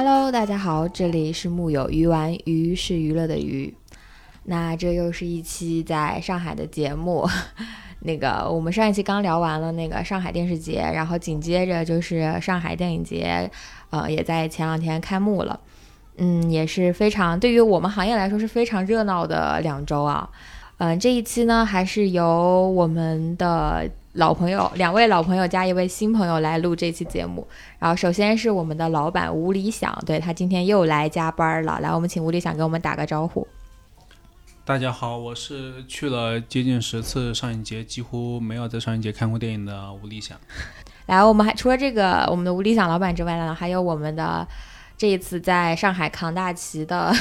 Hello，大家好，这里是木有鱼丸，鱼是娱乐的鱼。那这又是一期在上海的节目。那个我们上一期刚聊完了那个上海电视节，然后紧接着就是上海电影节，呃，也在前两天开幕了。嗯，也是非常对于我们行业来说是非常热闹的两周啊。嗯，这一期呢，还是由我们的老朋友两位老朋友加一位新朋友来录这期节目。然后首先是我们的老板吴理想，对他今天又来加班了。来，我们请吴理想给我们打个招呼。大家好，我是去了接近十次上影节，几乎没有在上影节看过电影的吴理想。来，我们还除了这个我们的吴理想老板之外呢，还有我们的。这一次在上海扛大旗的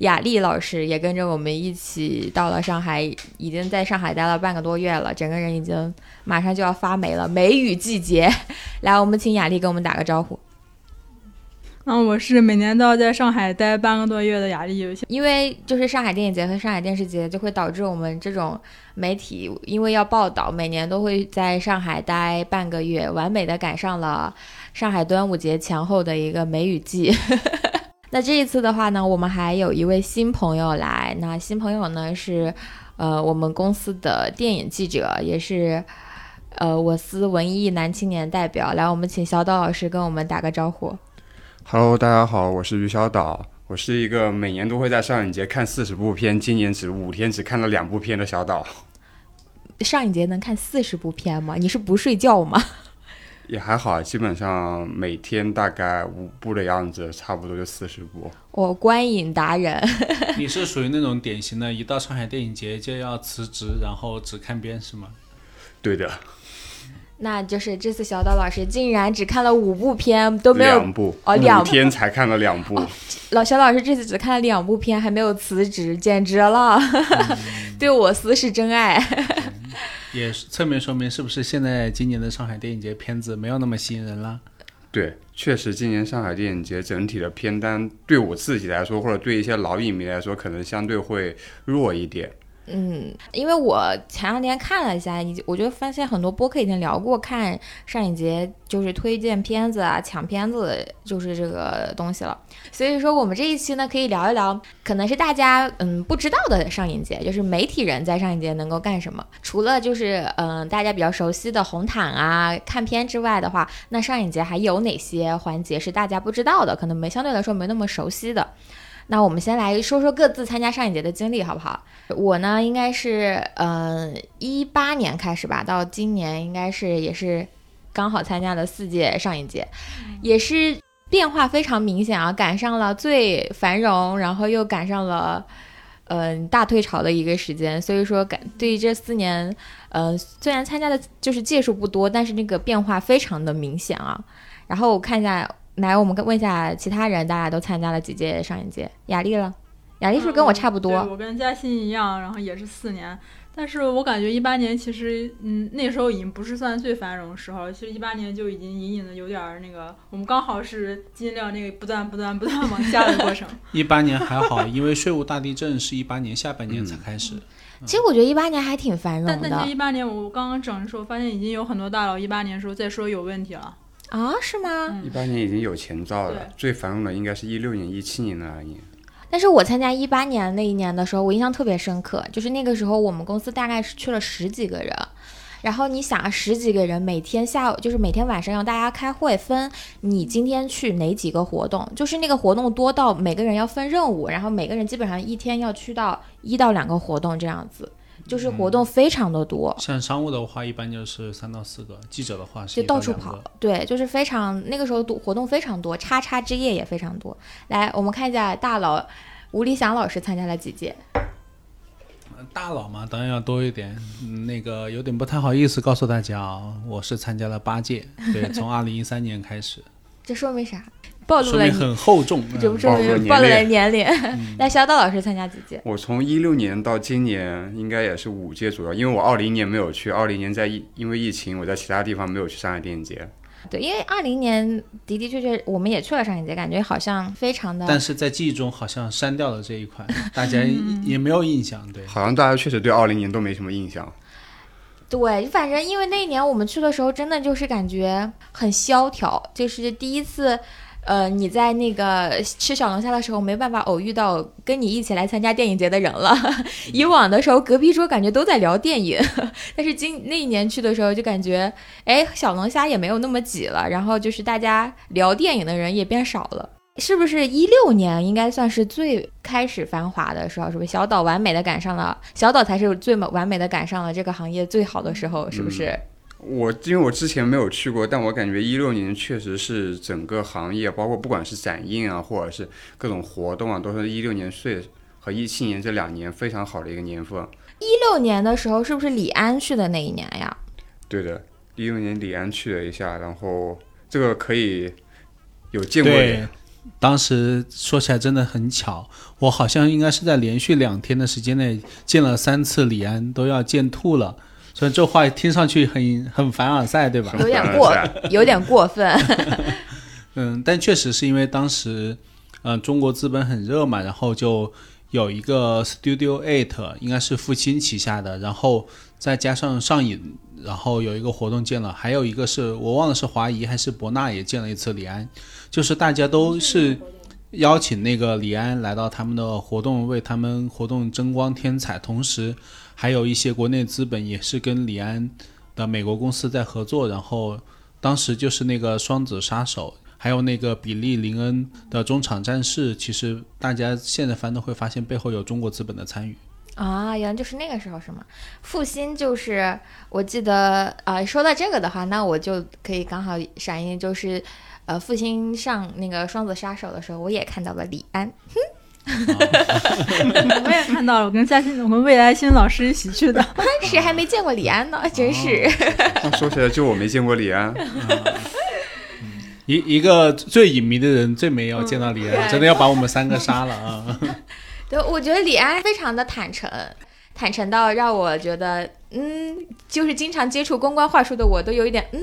雅丽老师也跟着我们一起到了上海，已经在上海待了半个多月了，整个人已经马上就要发霉了，梅雨季节。来，我们请雅丽给我们打个招呼。嗯，我是每年都要在上海待半个多月的雅丽。因为就是上海电影节和上海电视节，就会导致我们这种媒体，因为要报道，每年都会在上海待半个月，完美的赶上了。上海端午节前后的一个梅雨季，那这一次的话呢，我们还有一位新朋友来。那新朋友呢是，呃，我们公司的电影记者，也是，呃，我司文艺男青年代表。来，我们请小岛老师跟我们打个招呼。Hello，大家好，我是于小岛，我是一个每年都会在上影节看四十部片，今年只五天只看了两部片的小岛。上影节能看四十部片吗？你是不睡觉吗？也还好，基本上每天大概五部的样子，差不多就四十部。我观影达人，你是属于那种典型的，一到上海电影节就要辞职，然后只看片是吗？对的。那就是这次小岛老师竟然只看了五部片，都没有两部哦，两天才看了两部。老小老师这次只看了两部片，还没有辞职，简直了，对我司是真爱。也侧面说明是不是现在今年的上海电影节片子没有那么吸引人了？对，确实今年上海电影节整体的片单对我自己来说，或者对一些老影迷来说，可能相对会弱一点。嗯，因为我前两天看了一下，已经我就发现很多播客已经聊过看上影节就是推荐片子啊、抢片子就是这个东西了。所以说我们这一期呢，可以聊一聊，可能是大家嗯不知道的上影节，就是媒体人在上影节能够干什么。除了就是嗯大家比较熟悉的红毯啊、看片之外的话，那上影节还有哪些环节是大家不知道的？可能没相对来说没那么熟悉的。那我们先来说说各自参加上影节的经历，好不好？我呢，应该是嗯一八年开始吧，到今年应该是也是刚好参加了四届上影节，也是变化非常明显啊，赶上了最繁荣，然后又赶上了嗯大退潮的一个时间，所以说感对于这四年，呃虽然参加的就是届数不多，但是那个变化非常的明显啊。然后我看一下。来，我们跟问一下其他人，大家都参加了几届上影节？雅丽了，雅丽是不是跟我差不多？我跟嘉欣一样，然后也是四年。但是我感觉一八年其实，嗯，那时候已经不是算最繁荣的时候。其实一八年就已经隐隐的有点那个，我们刚好是尽量那个不断不断不断往下的过程。一八年还好，因为税务大地震是一八年下半年才开始。其实我觉得一八年还挺繁荣的。但但是一八年我刚刚整的时候，发现已经有很多大佬一八年时候在说有问题了。啊，是吗？一八年已经有前兆了，最繁荣的应该是一六年、一七年那一年。但是我参加一八年那一年的时候，我印象特别深刻，就是那个时候我们公司大概是去了十几个人，然后你想啊，十几个人每天下午就是每天晚上让大家开会，分你今天去哪几个活动，就是那个活动多到每个人要分任务，然后每个人基本上一天要去到一到两个活动这样子。就是活动非常的多，像商务的话，一般就是三到四个；记者的话是就到处跑，对，就是非常那个时候多活动非常多，叉叉之夜也非常多。来，我们看一下大佬吴理想老师参加了几届？大佬嘛，当然要多一点。那个有点不太好意思告诉大家啊，我是参加了八届，对，从二零一三年开始。这说明啥？暴露了很厚重，这不说明暴露了年龄。那肖道老师参加几届？我从一六年到今年应该也是五届左右，因为我二零年没有去，二零年在疫因为疫情，我在其他地方没有去上海电影节。对，因为二零年的的确确我们也去了上海节，感觉好像非常的。但是在记忆中好像删掉了这一块，大家也没有印象。对，好像大家确实对二零年都没什么印象。对，反正因为那一年我们去的时候，真的就是感觉很萧条，就是第一次。呃，你在那个吃小龙虾的时候没办法偶遇到跟你一起来参加电影节的人了。以往的时候，隔壁桌感觉都在聊电影，但是今那一年去的时候就感觉，哎，小龙虾也没有那么挤了，然后就是大家聊电影的人也变少了。是不是一六年应该算是最开始繁华的时候？是不是小岛完美的赶上了？小岛才是最完美的赶上了这个行业最好的时候，是不是？我因为我之前没有去过，但我感觉一六年确实是整个行业，包括不管是展映啊，或者是各种活动啊，都是一六年岁和一七年这两年非常好的一个年份。一六年的时候是不是李安去的那一年呀？对的，一六年李安去了一下，然后这个可以有见过。对，当时说起来真的很巧，我好像应该是在连续两天的时间内见了三次李安，都要见吐了。所以这话听上去很很凡尔赛，对吧？有点过，有点过分。嗯，但确实是因为当时，嗯，中国资本很热嘛，然后就有一个 Studio Eight，应该是复兴旗下的，然后再加上上影，然后有一个活动见了，还有一个是我忘了是华谊还是博纳也见了一次李安，就是大家都是邀请那个李安来到他们的活动，为他们活动争光添彩，同时。还有一些国内资本也是跟李安的美国公司在合作，然后当时就是那个《双子杀手》，还有那个比利林恩的《中场战事》，其实大家现在翻都会发现背后有中国资本的参与啊，原来就是那个时候是吗？复兴就是我记得啊，说到这个的话，那我就可以刚好闪应，就是呃，复兴上那个《双子杀手》的时候，我也看到了李安。哼 我也看到了，我跟嘉欣，我跟魏来欣老师一起去的。谁还没见过李安呢？真是。说起来，就我没见过李安。一一个最隐秘的人，最没有见到李安，真的要把我们三个杀了啊！对，我觉得李安非常的坦诚。坦诚到让我觉得，嗯，就是经常接触公关话术的我都有一点，嗯，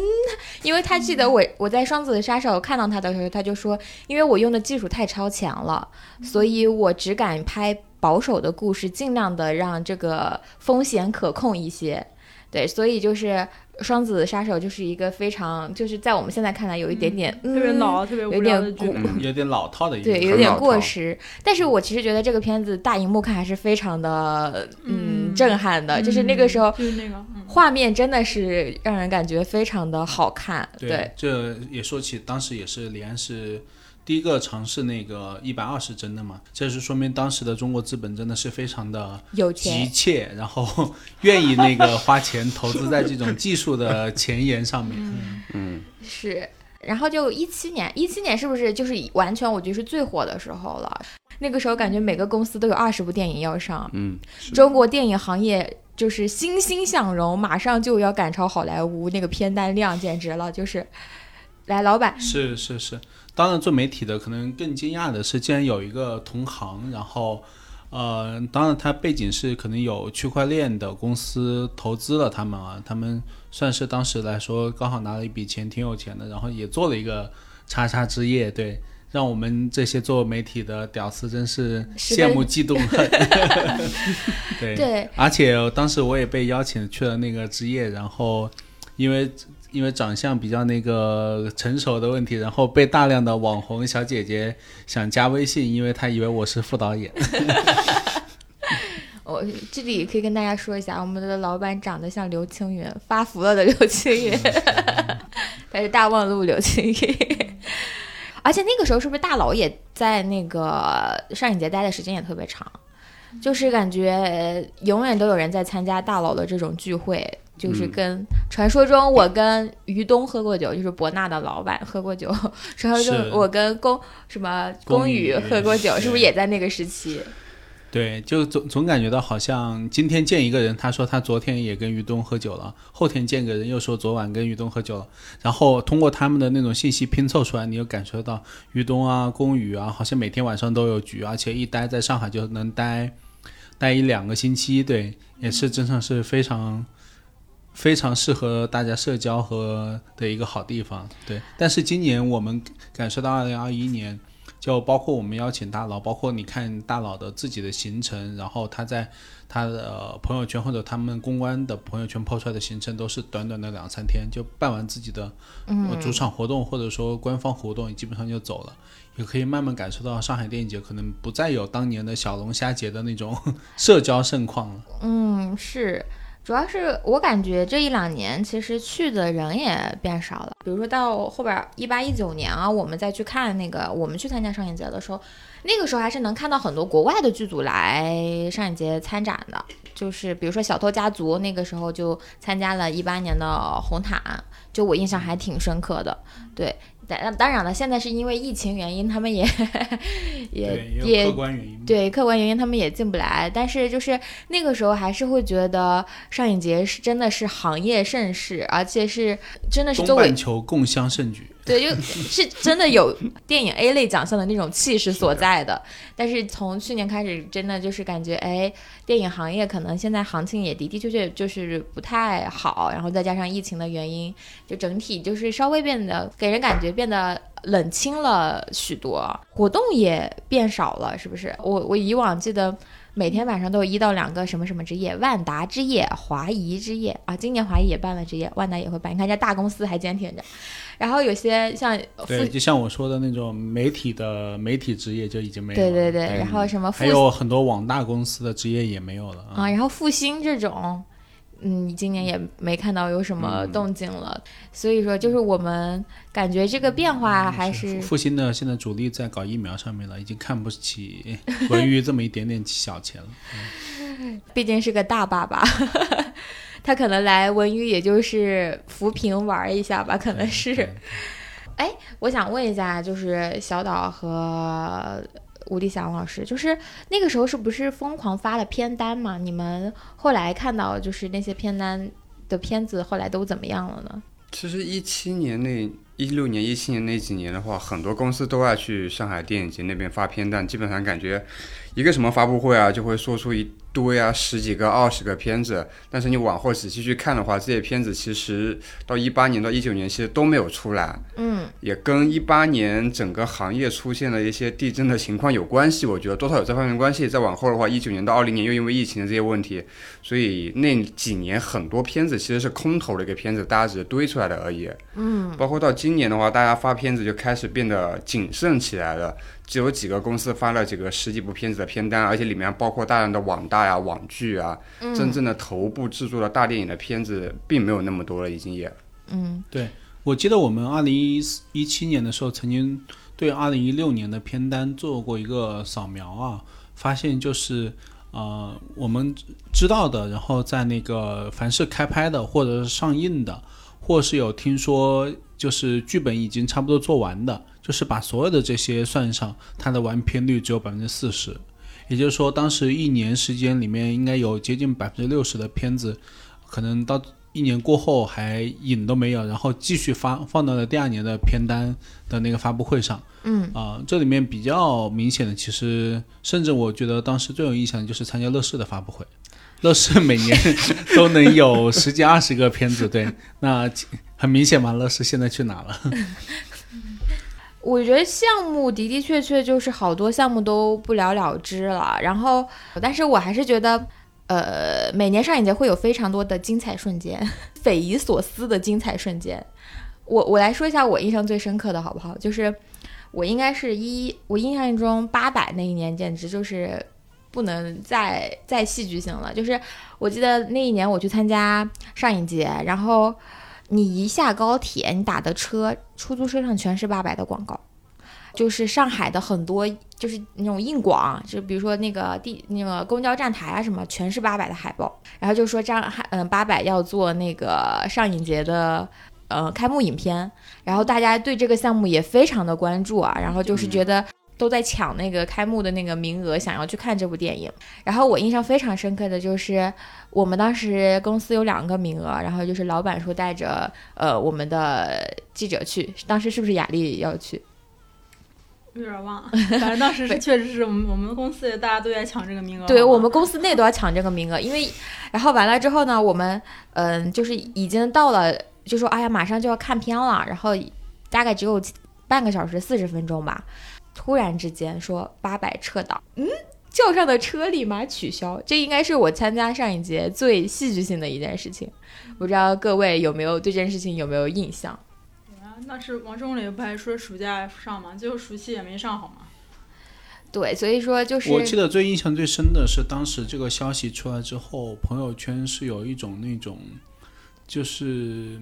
因为他记得我我在双子杀手看到他的时候，他就说，因为我用的技术太超前了，所以我只敢拍保守的故事，尽量的让这个风险可控一些，对，所以就是。双子杀手就是一个非常，就是在我们现在看来有一点点特别老、特别有点古、有点老套的一，对，有点过时。但是我其实觉得这个片子大荧幕看还是非常的，嗯，震撼的。就是那个时候，就是那个画面真的是让人感觉非常的好看。对，这也说起当时也是李安是。第一个尝试那个一百二十帧的嘛，这是说明当时的中国资本真的是非常的有急切，然后 愿意那个花钱投资在这种技术的前沿上面。嗯，是。然后就一七年，一七年是不是就是完全我觉得是最火的时候了？那个时候感觉每个公司都有二十部电影要上。嗯，中国电影行业就是欣欣向荣，马上就要赶超好莱坞，那个片单量简直了，就是。来，老板。是是是。当然，做媒体的可能更惊讶的是，竟然有一个同行，然后，呃，当然他背景是可能有区块链的公司投资了他们啊，他们算是当时来说刚好拿了一笔钱，挺有钱的，然后也做了一个叉叉之夜，对，让我们这些做媒体的屌丝真是羡慕嫉妒恨。对对，而且当时我也被邀请去了那个之夜，然后因为。因为长相比较那个成熟的问题，然后被大量的网红小姐姐想加微信，因为她以为我是副导演。我这里可以跟大家说一下，我们的老板长得像刘青云，发福了的刘青云，他是大望路刘青云。而且那个时候是不是大佬也在那个上影节待的时间也特别长？就是感觉永远都有人在参加大佬的这种聚会。就是跟传说中我跟于东喝过酒，就是博纳的老板喝过酒。传说中我跟龚什么龚宇喝过酒，是不是也在那个时期？对，就总总感觉到好像今天见一个人，他说他昨天也跟于东喝酒了；后天见个人又说昨晚跟于东喝酒了。然后通过他们的那种信息拼凑出来，你又感受到于东啊、龚宇啊，好像每天晚上都有局，而且一待在上海就能待待一两个星期。对，也是真的是非常。非常适合大家社交和的一个好地方，对。但是今年我们感受到，二零二一年就包括我们邀请大佬，包括你看大佬的自己的行程，然后他在他的朋友圈或者他们公关的朋友圈抛出来的行程，都是短短的两三天就办完自己的呃主场活动或者说官方活动，基本上就走了。也可以慢慢感受到上海电影节可能不再有当年的小龙虾节的那种 社交盛况了。嗯，是，主要是我感觉这一两年其实去的人也变少了。比如说到后边一八一九年啊，我们再去看那个，我们去参加上影节的时候，那个时候还是能看到很多国外的剧组来上影节参展的。就是比如说《小偷家族》，那个时候就参加了一八年的红毯，就我印象还挺深刻的。对，当当然了，现在是因为疫情原因，他们也 也，也客观原因。对客观原因，他们也进不来。但是就是那个时候，还是会觉得上影节是真的是行业盛事，而且是真的是作为东半球共襄盛举。对，就 是真的有电影 A 类奖项的那种气势所在的。但是从去年开始，真的就是感觉，哎，电影行业可能现在行情也的的确确就是不太好，然后再加上疫情的原因，就整体就是稍微变得给人感觉变得冷清了许多，活动也变少了，是不是？我我以往记得。每天晚上都有一到两个什么什么之夜，万达之夜、华谊之夜啊，今年华谊也办了之夜，万达也会办。你看，人家大公司还坚挺着。然后有些像对，就像我说的那种媒体的媒体职业就已经没有了。对对对，然后什么还有很多网大公司的职业也没有了啊，然后复兴这种，嗯，今年也没看到有什么动静了。所以说，就是我们感觉这个变化还是复兴的现在主力在搞疫苗上面了，已经看不起 文娱这么一点点小钱了。毕竟是个大爸爸，他可能来文娱也就是扶贫玩一下吧，可能是。对哎，我想问一下，就是小岛和吴迪祥老师，就是那个时候是不是疯狂发了片单嘛？你们后来看到就是那些片单的片子，后来都怎么样了呢？其实一七年那一六年、一七年那几年的话，很多公司都爱去上海电影节那边发片单，基本上感觉一个什么发布会啊，就会说出一堆啊十几个、二十个片子。但是你往后仔细去看的话，这些片子其实到一八年到一九年其实都没有出来，嗯，也跟一八年整个行业出现了一些地震的情况有关系。我觉得多少有这方面关系。再往后的话，一九年到二零年又因为疫情的这些问题，所以那几年很多片子其实是空头的一个片子，大家只是堆出来的而已。嗯，包括到今年的话，大家发片子就开始变得谨慎起来了。只有几个公司发了几个十几部片子的片单，而且里面包括大量的网大呀、网剧啊，真正的头部制作的大电影的片子并没有那么多了，已经也。嗯，对。我记得我们二零一一七年的时候，曾经对二零一六年的片单做过一个扫描啊，发现就是呃我们知道的，然后在那个凡是开拍的或者是上映的，或是有听说就是剧本已经差不多做完的，就是把所有的这些算上，它的完片率只有百分之四十。也就是说，当时一年时间里面应该有接近百分之六十的片子，可能到一年过后还影都没有，然后继续发放到了第二年的片单的那个发布会上。嗯啊、这里面比较明显的，其实甚至我觉得当时最有印象的就是参加乐视的发布会。乐视每年都能有十几二十个片子，对，那很明显嘛，乐视现在去哪了？我觉得项目的的确确就是好多项目都不了了之了，然后，但是我还是觉得，呃，每年上影节会有非常多的精彩瞬间，匪夷所思的精彩瞬间。我我来说一下我印象最深刻的好不好？就是我应该是一，我印象中八百那一年简直就是不能再再戏剧性了。就是我记得那一年我去参加上影节，然后你一下高铁，你打的车，出租车上全是八百的广告。就是上海的很多，就是那种硬广，就比如说那个地那个公交站台啊什么，全是八百的海报。然后就说张海，嗯，八百要做那个上影节的呃开幕影片，然后大家对这个项目也非常的关注啊，然后就是觉得都在抢那个开幕的那个名额，想要去看这部电影。然后我印象非常深刻的就是，我们当时公司有两个名额，然后就是老板说带着呃我们的记者去，当时是不是雅丽要去？有点忘了，反正当时是确实是我们我们公司大家都在抢这个名额。对我们公司内都要抢这个名额，因为然后完了之后呢，我们嗯、就是已经到了，就说哎呀马上就要看片了，然后大概只有半个小时四十分钟吧。突然之间说八百撤档，嗯，叫上的车立马取消，这应该是我参加上一节最戏剧性的一件事情。不知道各位有没有对这件事情有没有印象？啊，那是王中磊不还说暑假上吗？最后暑期也没上好吗？对，所以说就是我记得最印象最深的是当时这个消息出来之后，朋友圈是有一种那种，就是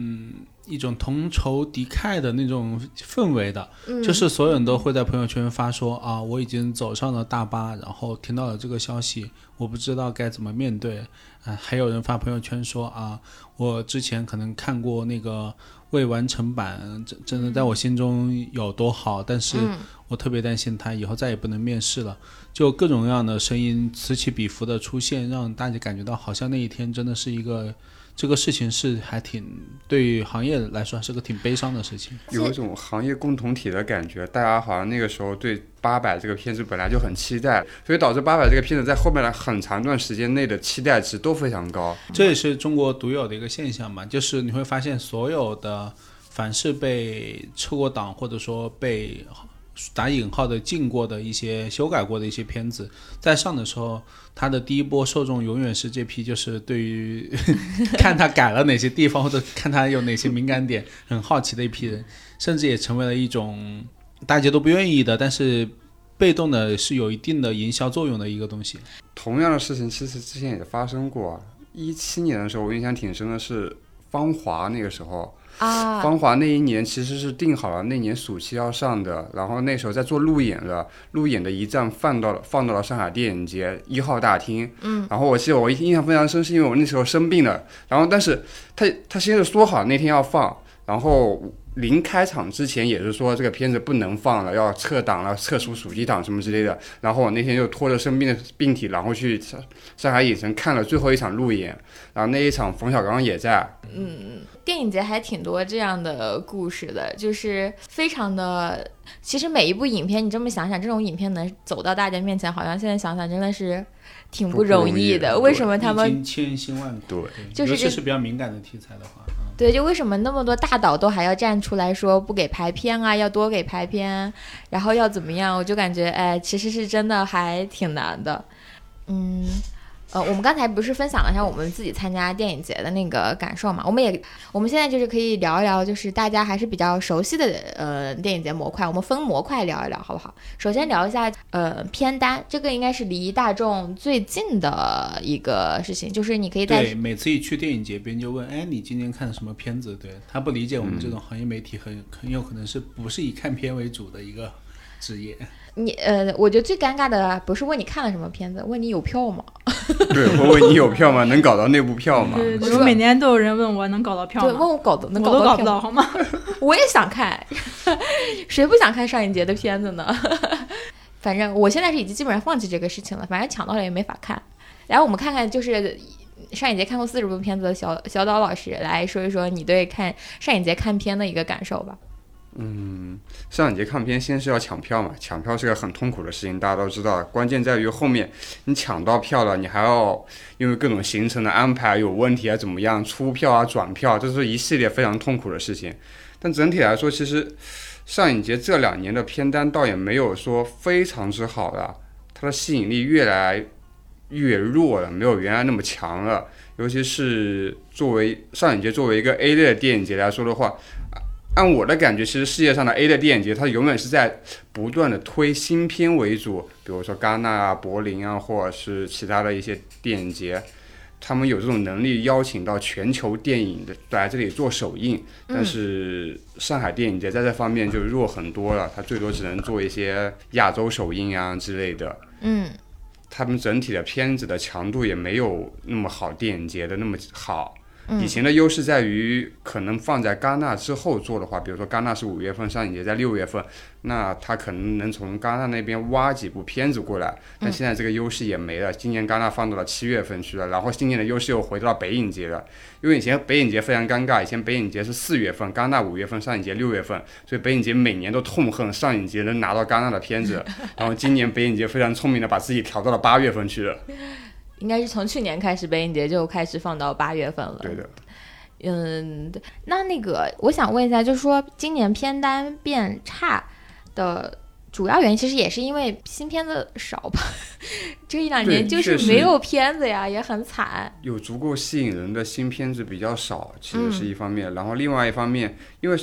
嗯一种同仇敌忾的那种氛围的，嗯就是所有人都会在朋友圈发说啊，我已经走上了大巴，然后听到了这个消息，我不知道该怎么面对。啊，还有人发朋友圈说啊，我之前可能看过那个未完成版，真真的在我心中有多好，但是嗯我特别担心他以后再也不能面试了。就各种各样的声音此起彼伏的出现，让大家感觉到好像那一天真的是一个这个事情是还挺对于行业来说还是个挺悲伤的事情。有一种行业共同体的感觉，大家好像那个时候对《八佰》这个片子本来就很期待，所以导致《八佰》这个片子在后面的很长一段时间内的期待值都非常高。这也是中国独有的一个现象嘛，就是你会发现所有的凡是被撤过档或者说被打引号的禁过的一些修改过的一些片子，在上的时候，它的第一波受众永远是这批就是对于 看他改了哪些地方或者看他有哪些敏感点很好奇的一批人，甚至也成为了一种大家都不愿意的，但是被动的是有一定的营销作用的一个东西。同样的事情其实之前也发生过，一七年的时候我印象挺深的是《芳华》那个时候。啊，芳华那一年其实是定好了那年暑期要上的，然后那时候在做路演了，路演的一站放到了放到了上海电影节一号大厅。嗯，然后我记得我印象非常深，是因为我那时候生病了，然后但是他他先是说好那天要放，然后临开场之前也是说这个片子不能放了，要撤档了，撤出暑期档什么之类的。然后我那天就拖着生病的病体，然后去上上海影城看了最后一场路演，然后那一场冯小刚也在。嗯嗯电影节还挺多这样的故事的，就是非常的。其实每一部影片，你这么想想，这种影片能走到大家面前，好像现在想想真的是挺不容容易的。对为什么他们千辛万苦，对就是这尤其是比较敏感的题材的话，嗯对，就为什么那么多大导都还要站出来说不给排片啊，要多给排片，然后要怎么样？我就感觉，哎，其实是真的还挺难的。嗯，呃，我们刚才不是分享了一下我们自己参加电影节的那个感受嘛？我们也，我们现在就是可以聊一聊，就是大家还是比较熟悉的呃电影节模块，我们分模块聊一聊，好不好？首先聊一下呃片单，这个应该是离大众最近的一个事情，就是你可以在对，每次一去电影节，别人就问：“哎，你今天看什么片子？”对他不理解我们这种行业媒体很很有可能是不是以看片为主的一个职业。你呃，我觉得最尴尬的不是问你看了什么片子，问你有票吗？对，我问你有票吗？能搞到内部票吗？对，我我每年都有人问我能搞到票吗对，吗？问我搞的能搞到票吗不到，好吗？我也想看，谁不想看上影节的片子呢？反正我现在是已经基本上放弃这个事情了，反正抢到了也没法看。然后我们看看，就是上影节看过四十部片子的小小岛老师来说一说你对看上影节看片的一个感受吧。嗯上影节看片先是要抢票嘛，抢票是个很痛苦的事情，大家都知道。关键在于后面你抢到票了，你还要因为各种行程的安排有问题啊，怎么样出票啊、转票，这是一系列非常痛苦的事情。但整体来说，其实上影节这两年的片单倒也没有说非常之好了，它的吸引力越来越弱了，没有原来那么强了。尤其是作为上影节作为一个 A 类的电影节来说的话，按我的感觉，其实世界上的 A 的电影节，它永远是在不断的推新片为主，比如说戛纳啊、柏林啊，或者是其他的一些电影节，他们有这种能力邀请到全球电影的来这里做首映。但是上海电影节在这方面就弱很多了，它最多只能做一些亚洲首映啊之类的。嗯他们整体的片子的强度也没有那么好，电影节的那么好。以前的优势在于，可能放在戛纳之后做的话，比如说戛纳是五月份，上影节在六月份，那他可能能从戛纳那边挖几部片子过来。但现在这个优势也没了，今年戛纳放到了七月份去了，然后今年的优势又回到了北影节了。因为以前北影节非常尴尬，以前北影节是四月份，戛纳五月份，上影节六月份，所以北影节每年都痛恨上影节能拿到戛纳的片子。然后今年北影节非常聪明的把自己调到了八月份去了。应该是从去年开始，北影节就开始放到八月份了。对的。嗯，那那个我想问一下，就是说今年片单变差的主要原因其实也是因为新片子少吧，这一两年就是没有片子呀，也很惨。有足够吸引人的新片子比较少，其实是嗯一方面。然后另外一方面，因为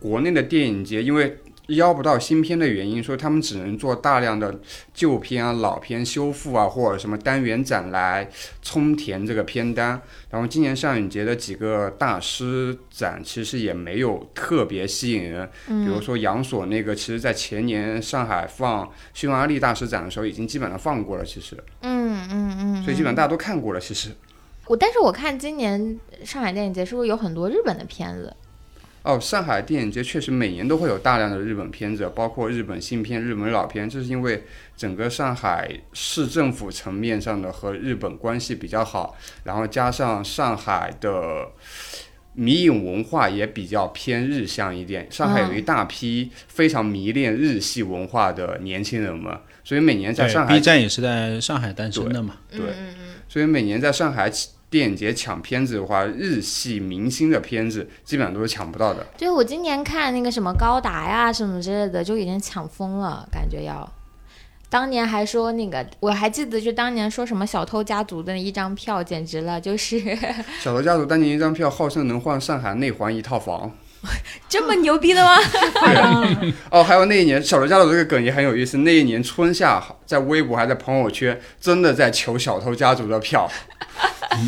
国内的电影节因为邀不到新片的原因，说他们只能做大量的旧片啊、老片修复啊，或者什么单元展来充填这个片单。然后今年上影节的几个大师展其实也没有特别吸引人，比如说杨所那个，其实在前年上海放匈牙利大师展的时候已经基本上放过了，其实，嗯嗯嗯，所以基本上大家都看过了，其实。我但是我看今年上海电影节是不是有很多日本的片子？哦，上海电影节确实每年都会有大量的日本片子，包括日本新片、日本老片，这是因为整个上海市政府层面上的和日本关系比较好，然后加上上海的迷影文化也比较偏日向一点，上海有一大批非常迷恋日系文化的年轻人们，所以每年在上海，B 站也是在上海诞生的嘛。对所以每年在上海电影节抢片子的话，日系明星的片子基本上都是抢不到的。对，我今年看那个什么高达呀什么之类的，就已经抢疯了，感觉要。当年还说那个，我还记得，就当年说什么小偷家族的一张票，简直了，就是小偷家族当年一张票号称能换上海内环一套房。这么牛逼的吗？哦，还有那一年小偷家族这个梗也很有意思。那一年春夏在微博还在朋友圈真的在求小偷家族的票。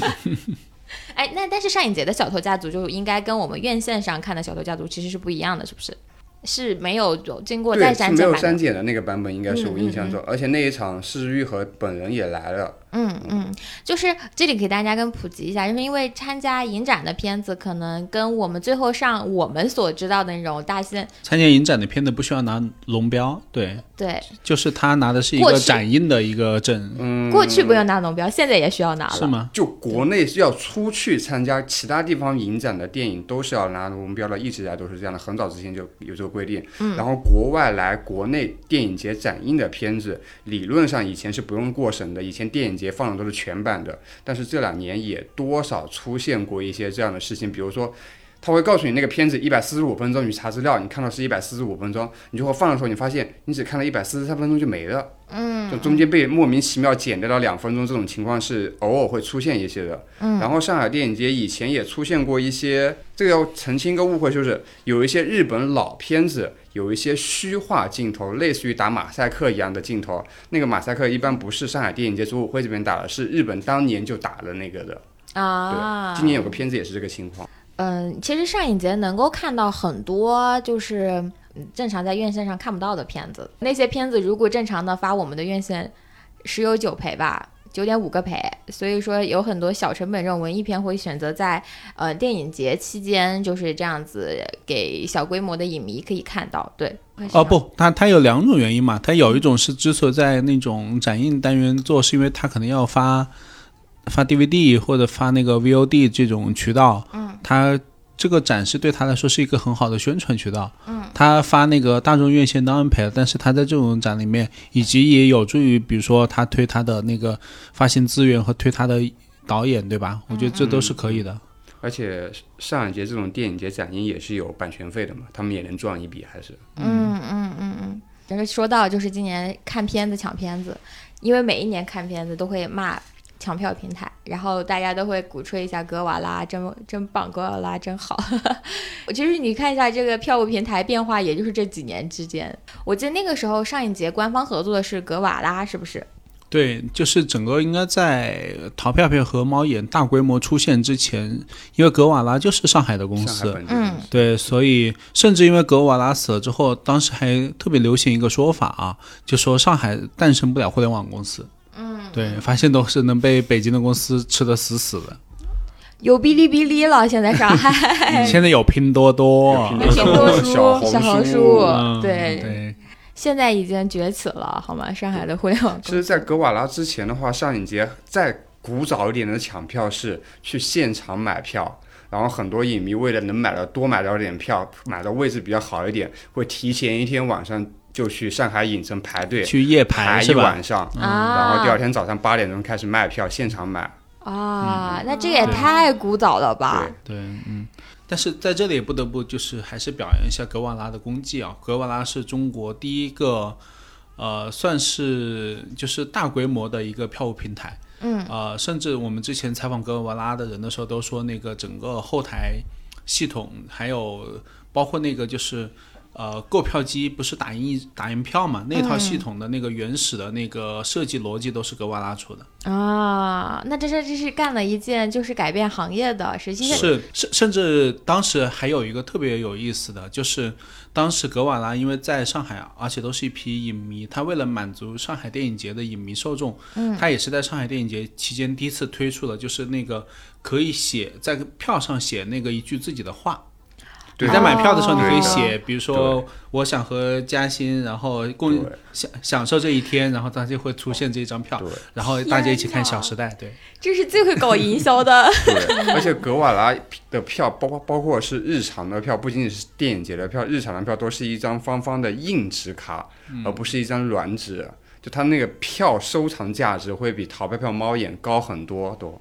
哎，那但是上影节的小偷家族就应该跟我们院线上看的小偷家族其实是不一样的，是不是？是没有经过再删减没有删减版的。那个版本，应该是我嗯印象中。而且那一场是玉和本人也来了。嗯嗯，就是这里给大家跟普及一下，就是因为参加影展的片子，可能跟我们最后上我们所知道的那种大线，参加影展的片子不需要拿龙标，对，对，就是他拿的是一个展映的一个证，嗯，过去不用拿龙标，现在也需要拿了。是吗？就国内要出去参加其他地方影展的电影，都是要拿龙标的，一直以来都是这样的，很早之前就有这个规定。嗯，然后国外来国内电影节展映的片子，理论上以前是不用过审的，以前电影节放的都是全版的，但是这两年也多少出现过一些这样的事情，比如说。他会告诉你那个片子一百四十五分钟，你查资料，你看到是一百四十五分钟，你最后放的时候，你发现你只看了一百四十三分钟就没了。嗯就中间被莫名其妙剪掉了两分钟，这种情况是偶尔会出现一些的。嗯，然后上海电影节以前也出现过一些，这个要澄清一个误会，就是有一些日本老片子有一些虚化镜头，类似于打马赛克一样的镜头。那个马赛克一般不是上海电影节组委会这边打的，是日本当年就打了那个的。啊，对，今年有个片子也是这个情况。嗯，其实上影节能够看到很多就是嗯正常在院线上看不到的片子。那些片子如果正常的发我们的院线，十有九赔吧，九点五个赔。所以说有很多小成本这种文艺片会选择在呃电影节期间就是这样子给小规模的影迷可以看到。对，哦，不，它它有两种原因嘛，它有一种是之所以在那种展映单元做，是因为它可能要发发 DVD 或者发那个 VOD 这种渠道，嗯，它这个展示对他来说是一个很好的宣传渠道，嗯，他发那个大众院线当然赔了，但是他在这种展里面，以及也有助于比如说他推他的那个发行资源和推他的导演，对吧？我觉得这都是可以的。而且上海节这种电影节展映也是有版权费的嘛，他们也能赚一笔，还是。嗯。嗯嗯嗯。但是说到就是今年看片子抢片子，因为每一年看片子都会骂抢票平台，然后大家都会鼓吹一下格瓦拉，真真棒，格瓦拉真好。其实你看一下这个票务平台变化，也就是这几年之间。我记得那个时候上一节官方合作的是格瓦拉，是不是？对，就是整个应该在淘票票和猫眼大规模出现之前，因为格瓦拉就是上海的公司，本地公司。对，所以甚至因为格瓦拉死了之后，当时还特别流行一个说法啊，就说上海诞生不了互联网公司。嗯，对，发现都是能被北京的公司吃的死死的。有哔哩哔哩了，现在上海。现在有拼多多，有拼拼多小多、红小红书。对，对，现在已经崛起了，好吗？上海的互联网 其实，在格瓦拉之前的话，上影节再古早一点的抢票是去现场买票，然后很多影迷为了能买到多买到点票，买到位置比较好一点，会提前一天晚上就去上海影城排队去夜排一？晚上，啊，然后第二天早上八点钟开始卖票，现场买。啊，那这也太古早了吧？对，对，嗯，但是在这里也不得不就是还是表扬一下格瓦拉的功绩啊！格瓦拉是中国第一个，呃，算是就是大规模的一个票务平台。嗯，呃，甚至我们之前采访格瓦拉的人的时候都说，那个整个后台系统还有包括那个就是。呃，购票机不是打印打印票嘛？那套系统的那个原始的那个设计逻辑都是格瓦拉出的。啊，那这这这是干了一件就是改变行业的实际。是甚甚至当时还有一个特别有意思的就是，当时格瓦拉因为在上海，而且都是一批影迷，他为了满足上海电影节的影迷受众，嗯，他也是在上海电影节期间第一次推出的，就是那个可以写在票上写那个一句自己的话。对你在买票的时候，你可以哦。写，比如说我想和嘉欣，然后共享享受这一天，然后它就会出现这一张票，对。然后大家一起看《小时代》。对，这是最会搞营销的。对，而且格瓦拉的票，包括包括是日常的票，不仅仅是电影节的票，日常的票都是一张方方的硬纸卡，而不是一张软纸。就它那个票收藏价值会比淘票票猫眼高很多，都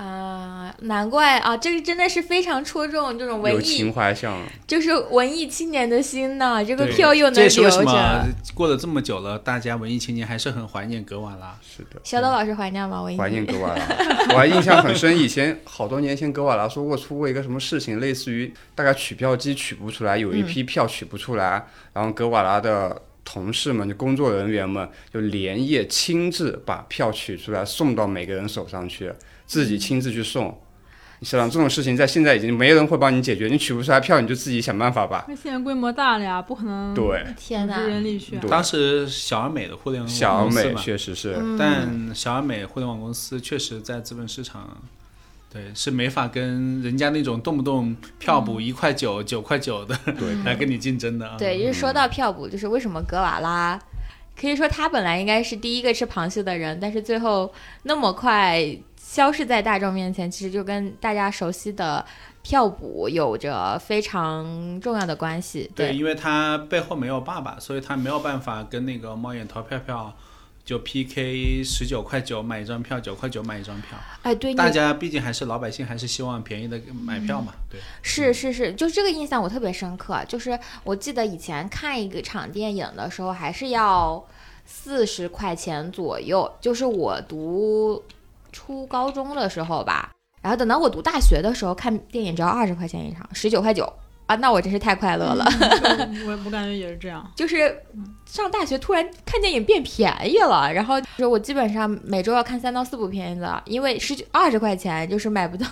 啊，难怪啊，这个真的是非常戳中这种文艺有情，怀像。就是文艺青年的心呐。这个票又能这也是为什么留着。过了这么久了，大家文艺青年还是很怀念格瓦拉。是的，小岛老师怀念吗？文艺怀念格瓦拉，我还印象很深。以前好多年前，格瓦拉说过出过一个什么事情，类似于大概取票机取不出来，有一批票取不出来，然后格瓦拉的同事们、就工作人员们就连夜亲自把票取出来，送到每个人手上去，自己亲自去送。你想想这种事情，在现在已经没人会帮你解决，你取不出来票，你就自己想办法吧。那现在规模大了呀，不可能对，天哪组织！人力去啊。对当时小而美的互联网小美公司嘛，确实是，嗯但小而美互联网公司确实在资本市场，对是没法跟人家那种动不动票补一块九、九块九的对，来跟你竞争的啊。对，就是说到票补，就是为什么格瓦拉，可以说他本来应该是第一个吃螃蟹的人，但是最后那么快消失在大众面前，其实就跟大家熟悉的票补有着非常重要的关系。对，因为他背后没有爸爸，所以他没有办法跟那个猫眼淘票票就 PK 十九块九买一张票，九块九买一张票。哎，对，大家毕竟还是老百姓，还是希望便宜的买票嘛。对，是是是，就这个印象我特别深刻。就是我记得以前看一个场电影的时候，还是要四十块钱左右。就是我读初高中的时候吧，然后等到我读大学的时候，看电影只要二十块钱一场，十九块九啊，那我真是太快乐了。嗯 我我感觉也是这样。就是上大学突然看电影变便宜了，然后就是我基本上每周要看三到四部片子，因为十九二十块钱就是买不到，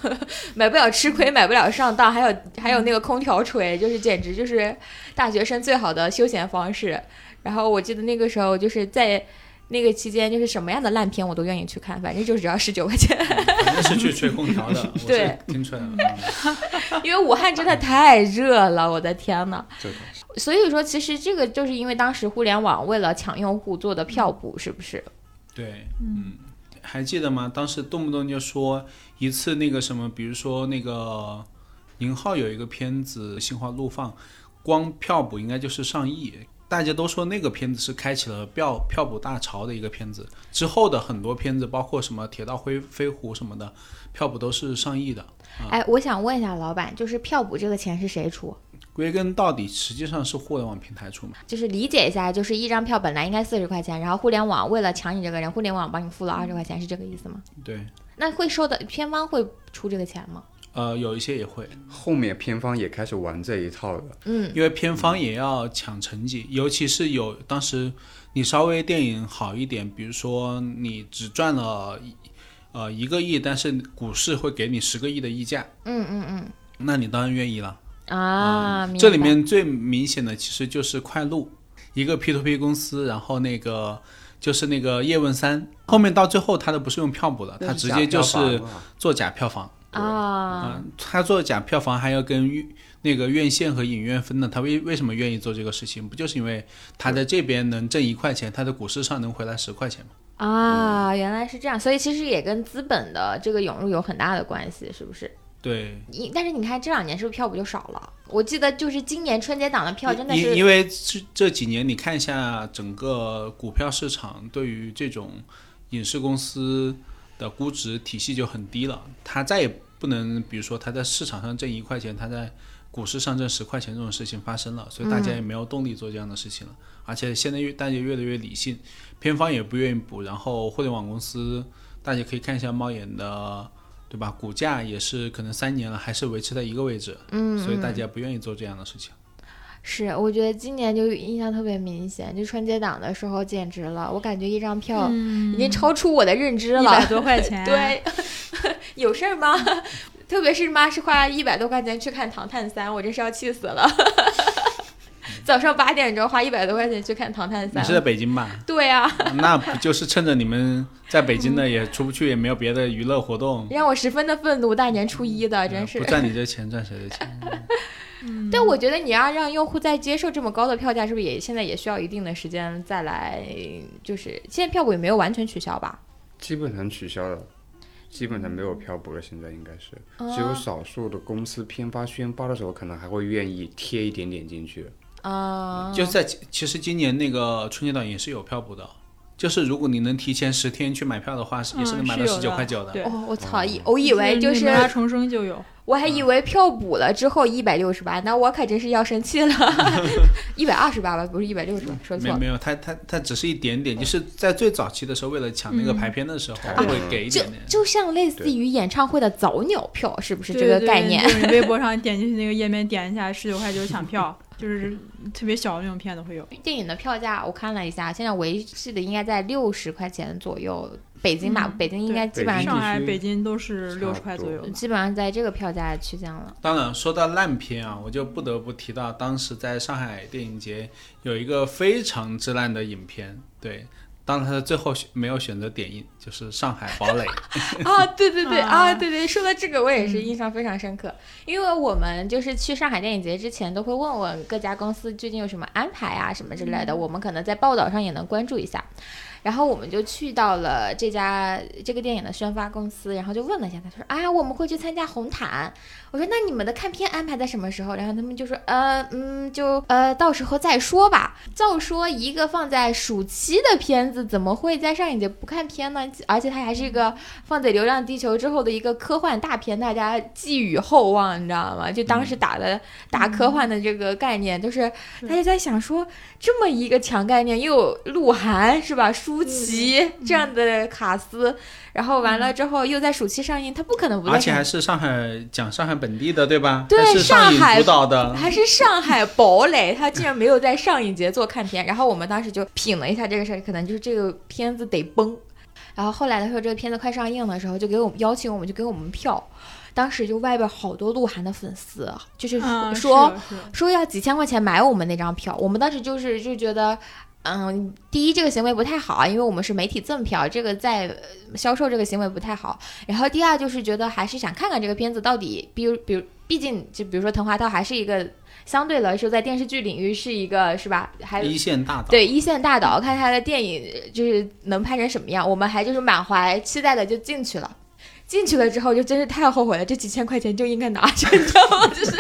买不了吃亏，买不了上当，还有还有那个空调吹，就是简直就是大学生最好的休闲方式。然后我记得那个时候就是在。那个期间，就是什么样的烂片我都愿意去看，反正就只要十九块钱。反正是去吹空调的，我对是听出来了。嗯 因为武汉真的太热了，我的天呐！这个所以说，其实这个就是因为当时互联网为了抢用户做的票补，是不是？对，嗯，还记得吗？当时动不动就说一次那个什么，比如说那个宁浩有一个片子《心花怒放》，光票补应该就是上亿。大家都说那个片子是开启了票票补大潮的一个片子，之后的很多片子，包括什么《铁道飞飞狐》什么的，票补都是上亿的。哎，我想问一下老板，就是票补这个钱是谁出？归根到底，实际上是互联网平台出嘛。就是理解一下，就是一张票本来应该四十块钱，然后互联网为了抢你这个人，互联网帮你付了二十块钱，是这个意思吗？对，那会收的片方会出这个钱吗？呃，有一些也会，后面片方也开始玩这一套了。嗯，因为片方也要抢成绩，尤其是有当时你稍微电影好一点，比如说你只赚了一呃一个亿，但是股市会给你十个亿的溢价，嗯嗯嗯那你当然愿意了。啊，这里面最明显的其实就是快路，一个 P to P 公司，然后那个就是那个叶问三，后面到最后他都不是用票补了，他直接就是做假票房。啊，嗯，他做假票房还要跟院那个院线和影院分的，他为为什么愿意做这个事情？不就是因为他在这边能挣一块钱，他在股市上能回来十块钱吗？啊，原来是这样，所以其实也跟资本的这个涌入有很大的关系，是不是？对，你但是你看这两年是不是票不就少了？我记得就是今年春节档的票真的因是因为这这几年你看一下整个股票市场对于这种影视公司的估值体系就很低了，它再也不能，比如说他在市场上挣一块钱，他在股市上挣十块钱这种事情发生了，所以大家也没有动力做这样的事情了。而且现在越大家越来越理性，偏方也不愿意补，然后互联网公司大家可以看一下猫眼的，对吧？股价也是可能三年了还是维持在一个位置，嗯，所以大家不愿意做这样的事情。是，我觉得今年就印象特别明显，就春节档的时候简直了，我感觉一张票已经超出我的认知了，一百多块钱，对，有事儿吗？特别是妈是花一百多块钱去看《唐探三》，我真是要气死了。早上八点钟花一百多块钱去看《唐探三你是》，在北京吧？对啊，那不就是趁着你们在北京的也出不去，也没有别的娱乐活动，让我十分的愤怒。大年初一的，真是不。赚你这钱赚谁的钱？但我觉得你要让用户再接受这么高的票价，是不是也现在也需要一定的时间再来？就是现在票补也没有完全取消吧？基本上取消了，基本上没有票补了。现在应该是哦只有少数的公司偏发宣发的时候，可能还会愿意贴一点点进去。啊，就在其实今年那个春节档也是有票补的，就是如果你能提前十天去买票的话，是也是能买到十九块九的。对哦，我操！以我以为就是重生就有，我还以为票补了之后一百六十八，那我可真是要生气了，一百二十八吧，不是一百六十八，说错了。没有没有，它它它只是一点点，就是在最早期的时候，为了抢那个排片的时候，嗯会给一就点点。就像类似于演唱会的早鸟票，是不是这个概念？就是微博上点进去那个页面，点一下十九块九抢票，就是特别小的那种片子会有。电影的票价我看了一下，现在维系的应该在六十块钱左右。北京吧，嗯北京应该基本上上海、北京都是六十块左右。基本上在这个票价区间了。当然，说到烂片啊，我就不得不提到当时在上海电影节有一个非常之烂的影片，对，当然他最后选没有选择点映，就是《上海堡垒 》。啊，对对对啊啊，对对，说到这个我也是印象非常深刻，因为我们就是去上海电影节之前都会问问各家公司最近有什么安排啊什么之类的，我们可能在报道上也能关注一下。然后我们就去到了这家这个电影的宣发公司，然后就问了一下，他说：“啊，我们会去参加红毯。”我说：“那你们的看片安排在什么时候？”然后他们就说：“呃，嗯，就呃，到时候再说吧。照说一个放在暑期的片子，怎么会在上影节不看片呢？而且它还是一个放在《流浪地球》之后的一个科幻大片，大家寄予厚望，你知道吗？就当时打的打科幻的这个概念，就是大家在想说，这么一个强概念，又有鹿晗是吧？舒淇这样的卡司，然后完了之后又在暑期上映，他不可能不在而且还是上海讲上海本地的，对吧？对是上海主导的。还是上海堡垒，他竟然没有在上影节做看片。然后我们当时就品了一下这个事儿，可能就是这个片子得崩。然后后来的时候，这个片子快上映的时候，就给我们邀请我们，就给我们票。当时就外边好多鹿晗的粉丝，就是啊，说、是是说要几千块钱买我们那张票。我们当时就是就觉得。嗯，第一，这个行为不太好啊，因为我们是媒体赠票，这个在呃销售这个行为不太好。然后第二就是觉得还是想看看这个片子到底，比如比如，毕竟就比如说《滕华涛》还是一个相对来说在电视剧领域是一个是吧？还一线大导，对一线大导，看他的电影就是能拍成什么样，我们还就是满怀期待的就进去了。进去了之后，就真是太后悔了，这几千块钱就应该拿着，你知道吗？就是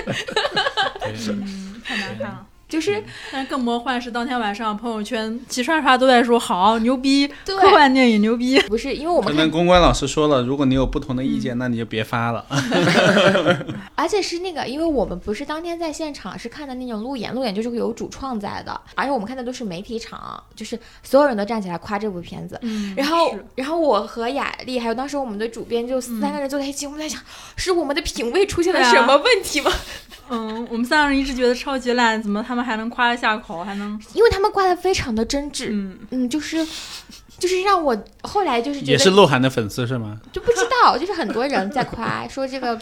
太 难看了。就是但是更魔幻是当天晚上朋友圈齐刷刷都在说好牛逼，科幻电影牛逼。不是因为我们看可能公关老师说了，如果你有不同的意见，那你就别发了。而且是那个，因为我们不是当天在现场，是看的那种路演，路演就是会有主创在的，而且我们看的都是媒体场，就是所有人都站起来夸这部片子。嗯然后，然后我和雅丽还有当时我们的主编就三个人坐在一起，我们在想，是我们的品味出现了什么问题吗？嗯，我们三个人一直觉得超级烂，怎么他们还能夸得下口，还能因为他们夸的非常的真挚，嗯嗯，就是就是让我后来就是觉也是鹿晗的粉丝是吗？就不知道，就是很多人在夸说这个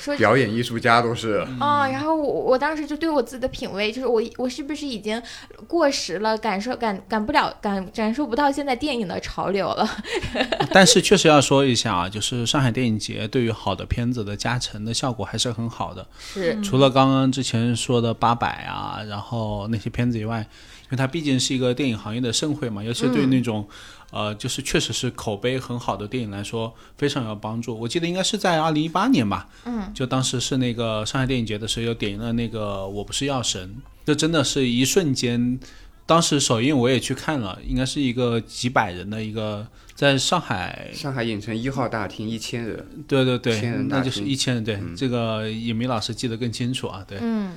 说表演艺术家都是，啊、然后我我当时就对我自己的品味，就是我我是不是已经过时了，感受感感不了感感受不到现在电影的潮流了？但是确实要说一下啊，就是上海电影节对于好的片子的加成的效果还是很好的。是除了刚刚之前说的八百啊，然后那些片子以外，因为它毕竟是一个电影行业的盛会嘛，尤其对那种、呃，就是确实是口碑很好的电影来说，非常有帮助。我记得应该是在二零一八年吧，嗯，就当时是那个上海电影节的时候，又点映了那个《我不是药神》，这真的是一瞬间。当时首映我也去看了，应该是一个几百人的一个，在上海，上海影城一号大厅一千人，对对对千人，大那就是一千人，对，嗯这个影迷老师记得更清楚啊，对，嗯，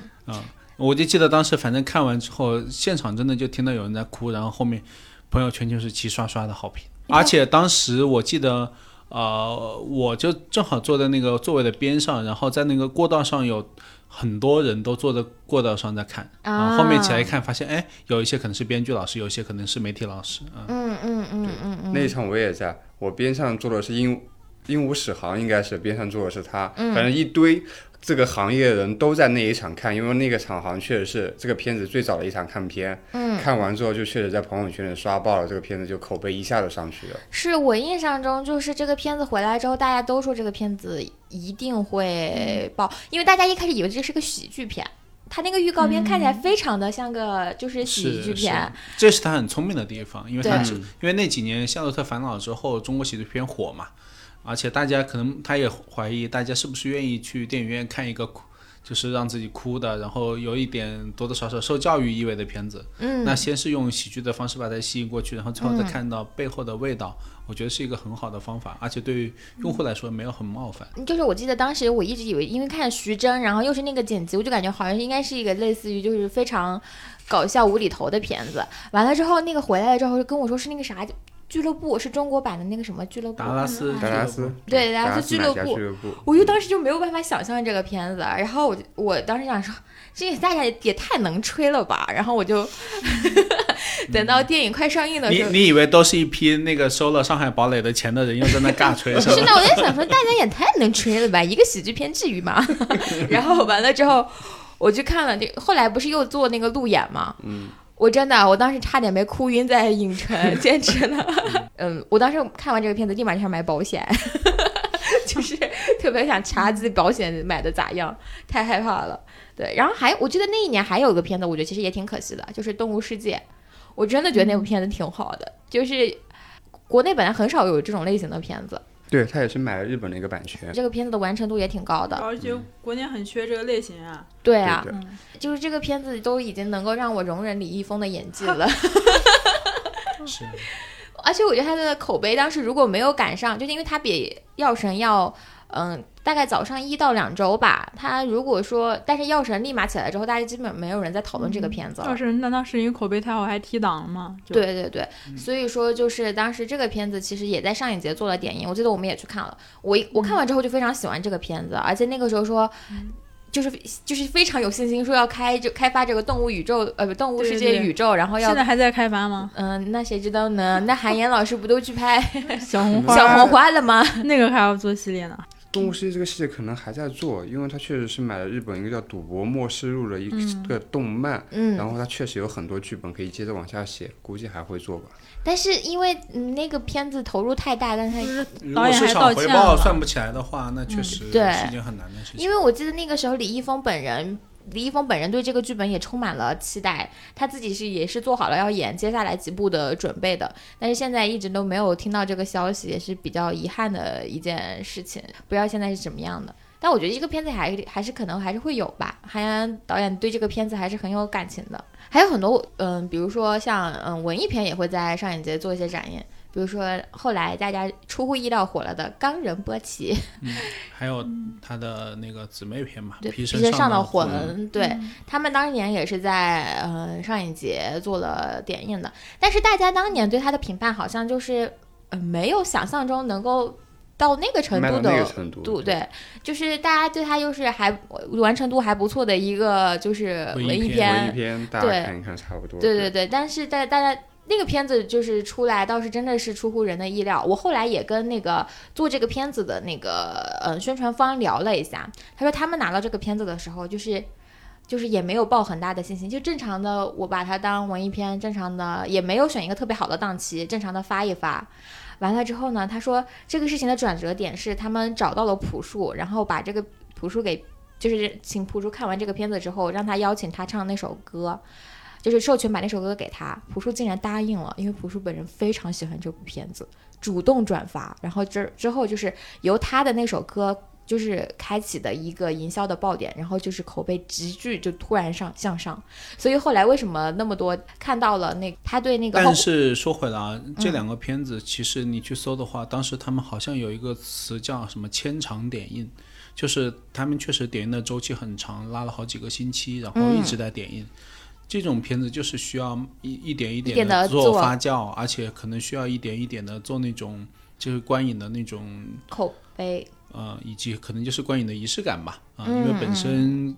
我就记得当时反正看完之后，现场真的就听到有人在哭，然后后面朋友圈就是齐刷刷的好评，而且当时我记得。呃，我就正好坐在那个座位的边上，然后在那个过道上有很多人都坐在过道上在看，然后后面起来一看，发现哎，有一些可能是编剧老师，有一些可能是媒体老师啊。嗯嗯嗯嗯嗯，那一场我也在，我边上坐的是鹦鹦鹉史航，应该是边上坐的是他，嗯。反正一堆这个行业的人都在那一场看，因为那个场好像确实是这个片子最早的一场看片，嗯，看完之后就确实在朋友圈里刷爆了，这个片子就口碑一下子上去了。是我印象中，就是这个片子回来之后，大家都说这个片子一定会爆，因为大家一开始以为这是个喜剧片。它那个预告片看起来非常的像个就是喜剧片，这是他很聪明的地方，因为他对。是因为那几年《夏洛特烦恼》之后，中国喜剧片火嘛，而且大家可能他也怀疑大家是不是愿意去电影院看一个哭，就是让自己哭的，然后有一点多多少少受教育意味的片子。嗯，那先是用喜剧的方式把它吸引过去，然后最后再看到背后的味道，我觉得是一个很好的方法，而且对于用户来说没有很冒犯。就是我记得当时我一直以为，因为看徐峥，然后又是那个剪辑，我就感觉好像应该是一个类似于就是非常搞笑无厘头的片子。完了之后，那个回来了之后就跟我说是那个啥俱乐部，是中国版的那个什么俱乐部。达拉斯达拉斯，对达拉斯俱乐部俱乐部，我就当时就没有办法想象这个片子，然后我就我当时想说，这大家也太能吹了吧，然后我就 等到电影快上映的时候，你你以为都是一批那个收了上海堡垒的钱的人，又在那尬吹 是吧？是的，我在想说，大家也太能吹了吧，一个喜剧片至于吗？然后完了之后，我去看了这，后来不是又做那个路演吗？嗯，我真的，我当时差点没哭晕在影城，简直了。嗯，我当时看完这个片子，立马就想买保险，就是特别想查自己保险买的咋样，太害怕了。对，然后还我记得那一年还有一个片子，我觉得其实也挺可惜的，就是《动物世界》，我真的觉得那部片子挺好的，就是国内本来很少有这种类型的片子，对他也是买了日本的一个版权。这个片子的完成度也挺高的。而且国内很缺这个类型啊。对啊，就是这个片子都已经能够让我容忍李易峰的演技了。是而且我觉得他的口碑当时如果没有赶上，就是因为他比《药神》要，嗯，大概早上一到两周吧。他如果说，但是《药神》立马起来之后，大家基本没有人在讨论这个片子了。要是那当时因为口碑太好还提档了嘛？就，对对对，所以说就是当时这个片子其实也在上影节做了点映，我记得我们也去看了。我我看完之后就非常喜欢这个片子，而且那个时候说。就是就是非常有信心说要开就开发这个动物宇宙呃不动物世界对对宇宙，然后要现在还在开发吗？嗯那谁知道呢？那韩岩老师不都去拍小红花，小红花了吗？那个还要做系列呢。动物世界这个系列可能还在做，因为他确实是买了日本一个叫《赌博默示录》的一个动漫，嗯，然后他确实有很多剧本可以接着往下写，估计还会做吧。但是因为嗯那个片子投入太大，但是就是如导演还果市场道歉回报。算不起来的话，那确实对是一件很难的事情。因为我记得那个时候李易峰本人。李易峰本人对这个剧本也充满了期待，他自己是也是做好了要演接下来几部的准备的，但是现在一直都没有听到这个消息，也是比较遗憾的一件事情。不知道现在是怎么样的，但我觉得这个片子还还是可能还是会有吧。韩延导演对这个片子还是很有感情的，还有很多嗯，比如说像嗯文艺片也会在上影节做一些展映，比如说后来大家出乎意料火了的《冈仁波齐》。还有他的那个姊妹篇嘛，对，《皮身身上的魂》魂，对、他们当年也是在呃上影节做了点映的，但是大家当年对他的评判好像就是呃没有想象中能够到那个程度的程度，对，就是大家对他又是还完成度还不错的一个就是文艺片文艺片，大对家看一看差不多。对对对，但是大大家那个片子就是出来，倒是真的是出乎人的意料。我后来也跟那个做这个片子的那个呃宣传方聊了一下，他说他们拿到这个片子的时候，就是就是也没有抱很大的信心，就正常的我把它当文艺片，正常的也没有选一个特别好的档期，正常的发一发。完了之后呢，他说这个事情的转折点是他们找到了朴树，然后把这个朴树给就是请朴树看完这个片子之后，让他邀请他唱那首歌。就是授权把那首歌给他，朴树竟然答应了，因为朴树本人非常喜欢这部片子，主动转发，然后之之后就是由他的那首歌就是开启的一个营销的爆点，然后就是口碑急剧就突然上向上，所以后来为什么那么多看到了那他对那个但是说回来啊，这两个片子其实你去搜的话，当时他们好像有一个词叫什么“千场点映”，就是他们确实点映的周期很长，拉了好几个星期，然后一直在点映。这种片子就是需要一一点一点的做做发酵，而且可能需要一点一点的做那种就是观影的那种口碑，呃，以及可能就是观影的仪式感吧，啊、嗯因为本身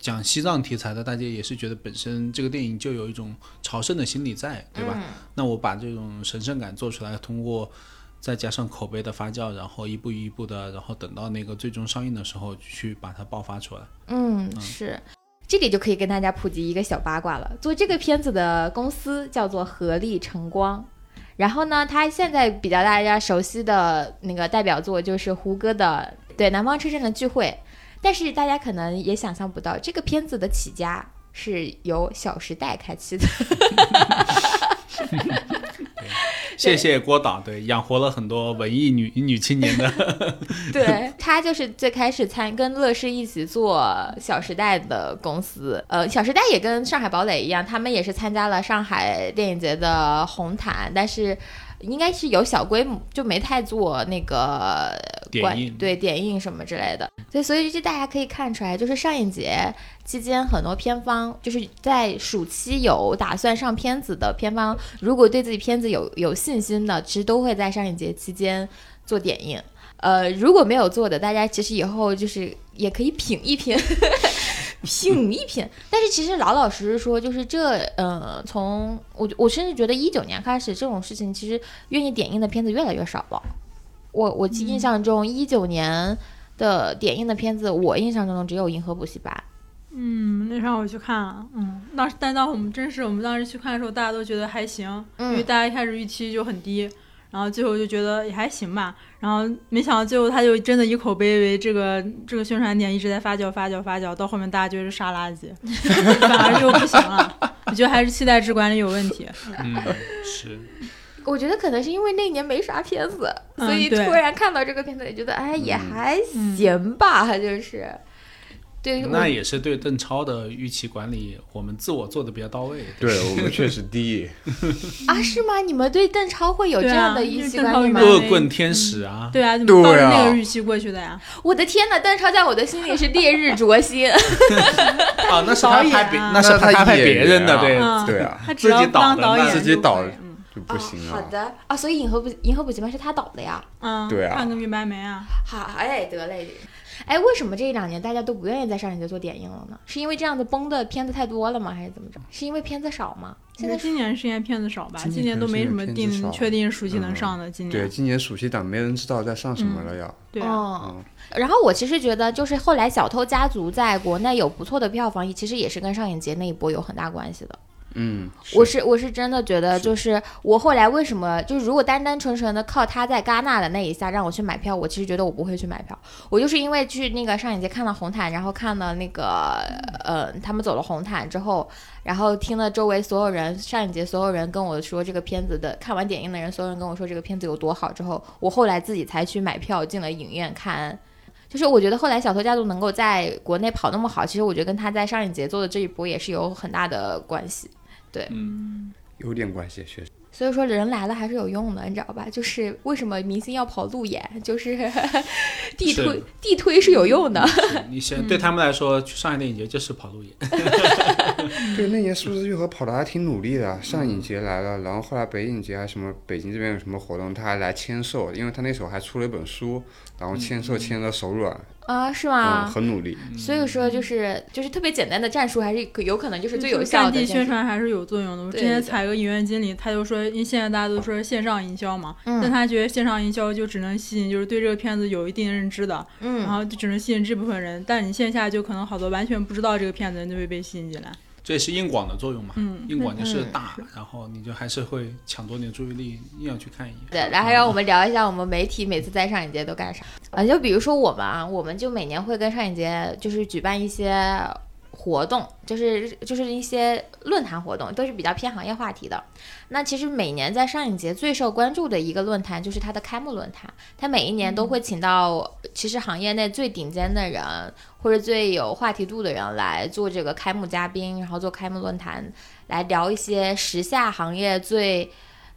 讲西藏题材的，大家也是觉得本身这个电影就有一种朝圣的心理在，对吧？嗯那我把这种神圣感做出来，通过再加上口碑的发酵，然后一步一步的，然后等到那个最终上映的时候去把它爆发出来。嗯，是。这里就可以跟大家普及一个小八卦了。做这个片子的公司叫做合力晨光，然后呢，他现在比较大家熟悉的那个代表作就是胡歌的对《南方车站的聚会》，但是大家可能也想象不到，这个片子的起家是由《小时代》开启的。谢谢郭导，对，养活了很多文艺女女青年的。对他就是最开始参跟乐视一起做《小时代》的公司，呃，《小时代》也跟上海堡垒一样，他们也是参加了上海电影节的红毯，但是应该是有小规模，就没太做那个关点映对点映什么之类的。对，所以这大家可以看出来，就是上影节期间很多片方就是在暑期有打算上片子的片方，如果对自己片子有有信心的，其实都会在上影节期间做点映。呃，如果没有做的，大家其实以后就是也可以品一品，品一品。但是其实老老实实说，就是这，呃，从我我甚至觉得一九年开始，这种事情其实愿意点映的片子越来越少了。我我记印象中一九年的点映的片子，我印象中只有《银河补习班》。嗯，那场我去看了，嗯，当时但当我们真是我们当时去看的时候，大家都觉得还行，因为嗯大家一开始预期就很低，然后最后就觉得也还行吧，然后没想到最后他就真的以口碑为这个这个宣传点一直在发酵发酵发酵，到后面大家觉得是沙垃圾，反而就不行了。我觉得还是期待值管理有问题。嗯，是。我觉得可能是因为那年没啥片子，嗯所以突然看到这个片子，也觉得哎也嗯还行吧，就是。对，那也是对邓超的预期管理，我们自我做的比较到位。对我们确实低。啊，是吗？你们对邓超会有这样的预期管理吗？恶棍天使啊，对啊，怎对么抱着那啊个预期过去的呀？我的天呐，邓超在我的心里是烈日灼心。啊，那是他导演拍那是他拍别人的，对，嗯，对啊自己导自己导就不行哦。好啊。的啊，所以《银河补银河补习班》是他导的呀。嗯，对啊看个明白没啊？好，哎，得嘞。哎，为什么这一两年大家都不愿意在上影节做点映了呢？是因为这样子崩的片子太多了吗？还是怎么着？是因为片子少吗？现在今年是因为片子少吧？今年都没什么定确定暑期能嗯上的。今年对，今年暑期档没人知道在上什么了要。对嗯，然后我其实觉得，就是后来《小偷家族》在国内有不错的票房，其实也是跟上影节那一波有很大关系的。嗯，我是我是真的觉得，就是我后来为什么就是如果单单纯纯的靠他在戛纳的那一下让我去买票，我其实觉得我不会去买票。我就是因为去那个上影节看了红毯，然后看了那个呃他们走了红毯之后，然后听了周围所有人上影节所有人跟我说这个片子的看完点映的人，所有人跟我说这个片子有多好之后，我后来自己才去买票进了影院看。就是我觉得后来小偷家族能够在国内跑那么好，其实我觉得跟他在上影节做的这一波也是有很大的关系。有点关系，确实。所以说人来了还是有用的，你知道吧？就是为什么明星要跑路演，就是 地推是地推是有用的。你先对他们来说，去上海电影节就是跑路演。对，那年数字愈合跑的还挺努力的，上影节来了，然后后来北影节啊什么北京这边有什么活动，他还来签售，因为他那时候还出了一本书，然后签售签的手软，啊，是嗯，吗？很努力。所以说就是就是特别简单的战术，还是可有可能就是最有效战地的战地。宣传还是有作用的。我之前采个影院经理，他就说，因为现在大家都说线上营销嘛，嗯但他觉得线上营销就只能吸引就是对这个片子有一定认知的，然嗯，后就只能吸引这部分人，但你线下就可能好多完全不知道这个片子就会被吸引进来。这也是硬广的作用嘛。嗯硬广就是嗯大，然后你就还是会抢夺你的注意力，硬要去看一眼。对，然后让我们聊一下我们媒体每次在上影节都干啥啊？就比如说我们啊，我们就每年会跟上影节就是举办一些活动，就是就是一些论坛活动，都是比较偏行业话题的。那其实每年在上影节最受关注的一个论坛就是它的开幕论坛，它每一年都会请到其实行业内最顶尖的人或者最有话题度的人来做这个开幕嘉宾，然后做开幕论坛，来聊一些时下行业最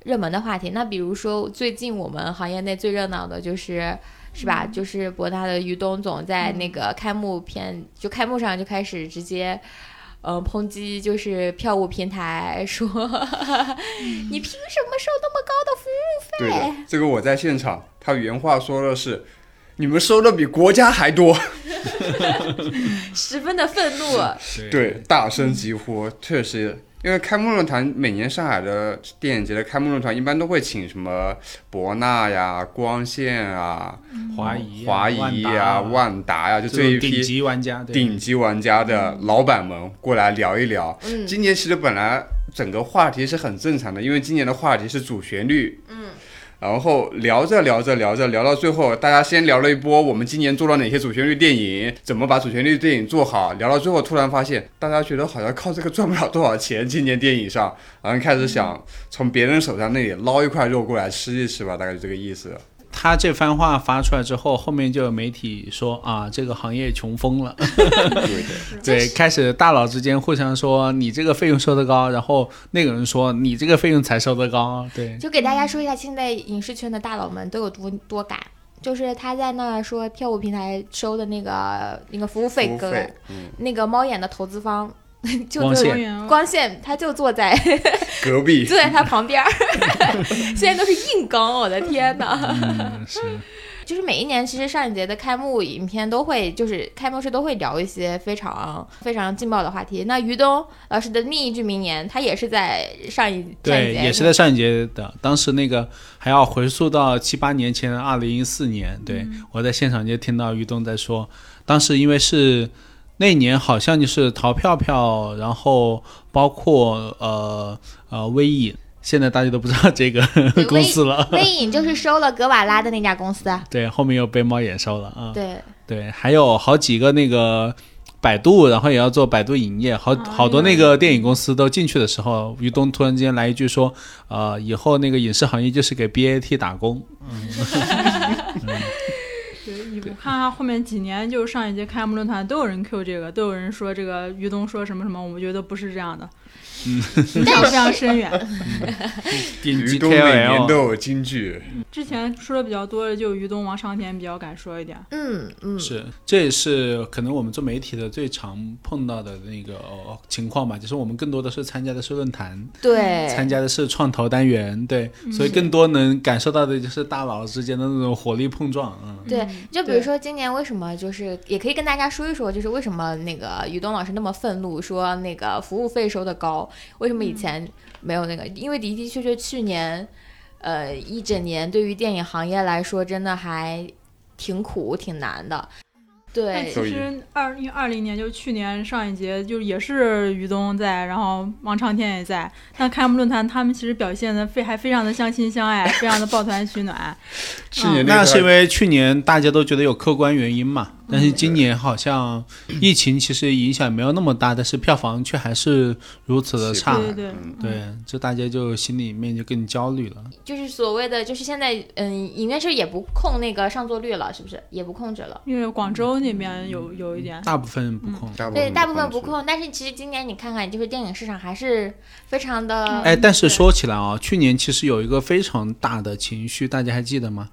热门的话题。那比如说最近我们行业内最热闹的就是。是吧？就是博纳的于东总在那个开幕片，就开幕上就开始直接，呃，抨击就是票务平台，说 你凭什么收那么高的服务对的费？，这个我在现场，他原话说的是：“你们收的比国家还多。十分的愤怒。对，大声疾呼，确实。因为开幕论坛每年上海的电影节的开幕论坛一般都会请什么博纳呀、光线啊、华谊、华谊呀、万达呀，就这这一批顶批级玩家，顶级玩家的老板们过来聊一聊。嗯今年其实本来整个话题是很正常的，因为今年的话题是主旋律。嗯。然后聊着聊着聊着聊到最后，大家先聊了一波我们今年做了哪些主旋律电影，怎么把主旋律电影做好。聊到最后，突然发现大家觉得好像靠这个赚不了多少钱，今年电影上，然后开始想从别人手上那里捞一块肉过来吃一吃吧，大概就这个意思。他这番话发出来之后，后面就有媒体说啊，这个行业穷疯了。对 开始大佬之间互相说你这个费用收得高，然后那个人说你这个费用才收得高。对，就给大家说一下，现在影视圈的大佬们都有多多赶。就是他在那儿说票务平台收的那个那个服务费跟那个猫眼的投资方 就光坐线光线，他就坐在 隔壁 坐在他旁边儿，现在都是硬刚，我的天呐！嗯，是就是每一年，其实上影节的开幕影片都会，就是开幕式都会聊一些非常非常劲爆的话题。那于东老师的另一句名言，他也是在上一对，节也是在上一节的。当时那个还要回溯到七八年前，二零一四年。对、我在现场就听到于东在说，当时因为是那年好像就是淘票票，然后包括呃呃微影，现在大家都不知道这个 公司了。微影就是收了格瓦拉的那家公司啊。对，后面又被猫眼收了啊。对，对，还有好几个那个百度，然后也要做百度影业，好好多那个电影公司都进去的时候，于东突然之间来一句说，呃，以后那个影视行业就是给 BAT 打工。对，我看他后面几年，就是上一届开幕论坛都有人 Q 这个，都有人说这个于东说什么什么，我们觉得不是这样的，嗯，非常非常深远。顶级于东每年都金句，之前说的比较多的就于东、王长田比较敢说一点。嗯嗯，是，这也是可能我们做媒体的最常碰到的那个、呃情况吧，就是我们更多的是参加的是论坛，对，参加的是创投单元，对，所以更多能感受到的就是大佬之间的那种火力碰撞，嗯。对嗯，就比如对说今年为什么就是也可以跟大家说一说，就是为什么那个于东老师那么愤怒，说那个服务费收的高，为什么以前没有那个？因为的的确确去年，呃，一整年对于电影行业来说，真的还挺苦挺难的。但对，其实二零二零年就去年上一节就是也是于东在，然后王长天也在。但开幕论坛他们其实表现的非还非常的相亲相爱，非常的抱团取暖。去年 那是因为去年大家都觉得有客观原因嘛，但是今年好像疫情其实影响没有那么大，但是票房却还是如此的差。对对对嗯对，这大家就心里面就更焦虑了。就是所谓的，就是现在，嗯，影院是也不控那个上座率了，是不是？也不控制了。因为广州那边有有一点，大部分不控。对，大部分不。控，但是其实今年你看看，就是电影市场还是非常的，哎，但是说起来啊，去年其实有一个非常大的情绪，大家还记得吗？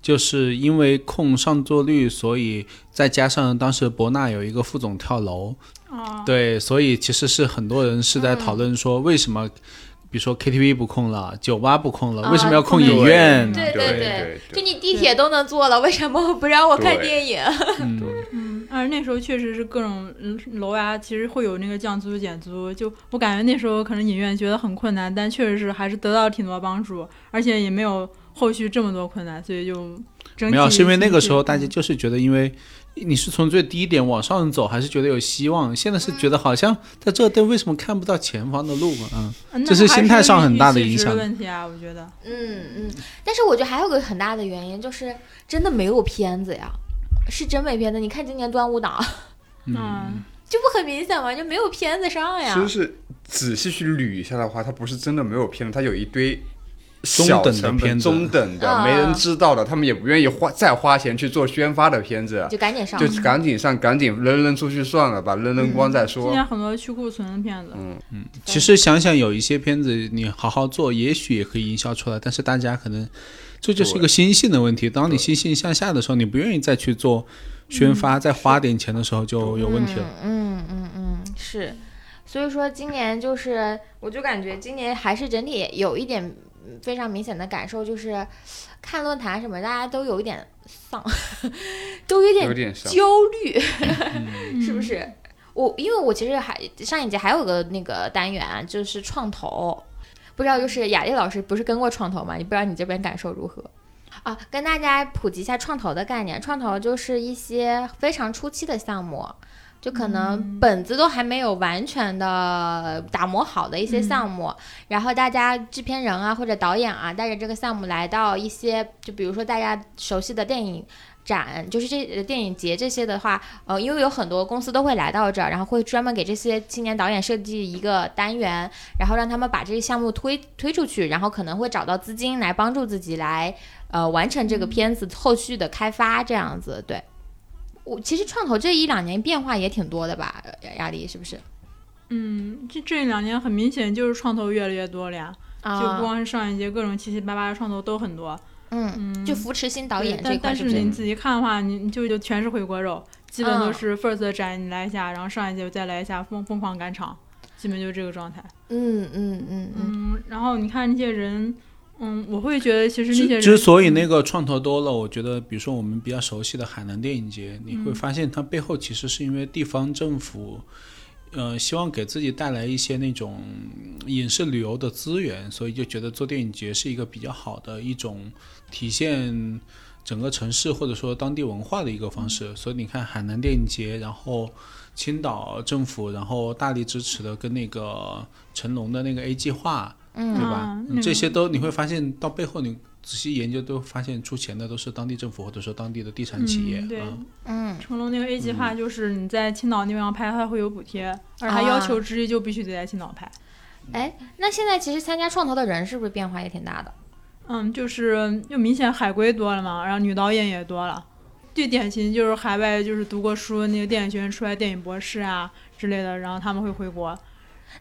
就是因为控上座率，所以再加上当时博纳有一个副总跳楼，哦，对，所以其实是很多人是在讨论说，为什么，比如说 KTV 不控了，酒吧不控了，啊为什么要控影院？对对对对就你地铁都能坐了，为什么不让我看电影？嗯，嗯，而那时候确实是各种嗯楼啊，其实会有那个降租减租，就我感觉那时候可能影院觉得很困难，但确实是还是得到了挺多帮助，而且也没有后续这么多困难，所以就整体没有，是因为那个时候大家就是觉得，因为你是从最低点往上走，还是觉得有希望？现在是觉得好像在这队为什么看不到前方的路嘛？嗯，嗯这是心态上很大的影响问题啊，我觉得。嗯嗯，但是我觉得还有个很大的原因就是真的没有片子呀，是真没片子。你看今年端午档，嗯，就不很明显吗？就没有片子上呀其。实是仔细去捋一下的话，它不是真的没有片子，它有一堆小成本、片子中等的、啊没人知道的，他们也不愿意花再花钱去做宣发的片子，就赶紧上，就赶紧上，赶紧扔扔出去算了吧，扔扔光再说今。年很多去库存的片子，嗯嗯，其实想想，有一些片子你好好做，也许也可以营销出来，但是大家可能这就是一个心性的问题。当你心性向下的时候，你不愿意再去做宣发，再花点钱的时候就有问题了。嗯嗯嗯嗯，是。所以说今年就是，我就感觉今年还是整体有一点嗯非常明显的感受，就是看论坛什么，大家都有一点丧，都有点。焦虑，嗯 是不是？我因为我其实还上一节还有个那个单元啊就是创投，不知道就是雅丽老师不是跟过创投吗？你不知道你这边感受如何？啊，跟大家普及一下创投的概念。创投就是一些非常初期的项目，就可能本子都还没有完全的打磨好的一些项目，然后大家制片人啊或者导演啊带着这个项目来到一些，就比如说大家熟悉的电影。展就是这呃电影节这些的话，呃，因为有很多公司都会来到这儿，然后会专门给这些青年导演设计一个单元，然后让他们把这些项目推推出去，然后可能会找到资金来帮助自己来呃完成这个片子后续的开发，这样子。对，我其实创投这一两年变化也挺多的吧，呃亚丽是不是？嗯，这这两年很明显就是创投越来越多了呀，就不啊，光是上一届各种七七八八的创投都很多。嗯，嗯，就扶持新导演对这块但但是你仔细看的话，你你就就全是回锅肉，基本都嗯是 first 的展你来一下，然后上一届再来一下，疯疯狂赶场，基本就这个状态。嗯嗯嗯嗯，嗯，然后你看那些人，嗯，我会觉得其实那些之人之所以那个创投多了，我觉得，比如说我们比较熟悉的海南电影节，你会嗯发现它背后其实是因为地方政府，呃，希望给自己带来一些那种影视旅游的资源，所以就觉得做电影节是一个比较好的一种体现整个城市或者说当地文化的一个方式。所以你看海南电影节，然后青岛政府，然后大力支持的跟那个成龙的那个 A 计划。嗯对吧这些都你会发现到背后，你仔细研究都发现出钱的都是当地政府或者说当地的地产企业嗯对啊。嗯成龙那个 A 计划就是你在青岛那地方拍，他会有补贴，而啊他要求之一就必须得在青岛拍。哎，那现在其实参加创投的人是不是变化也挺大的？嗯，就是又明显海归多了嘛，然后女导演也多了。最典型就是海外就是读过书那个电影学院出来电影博士啊之类的，然后他们会回国。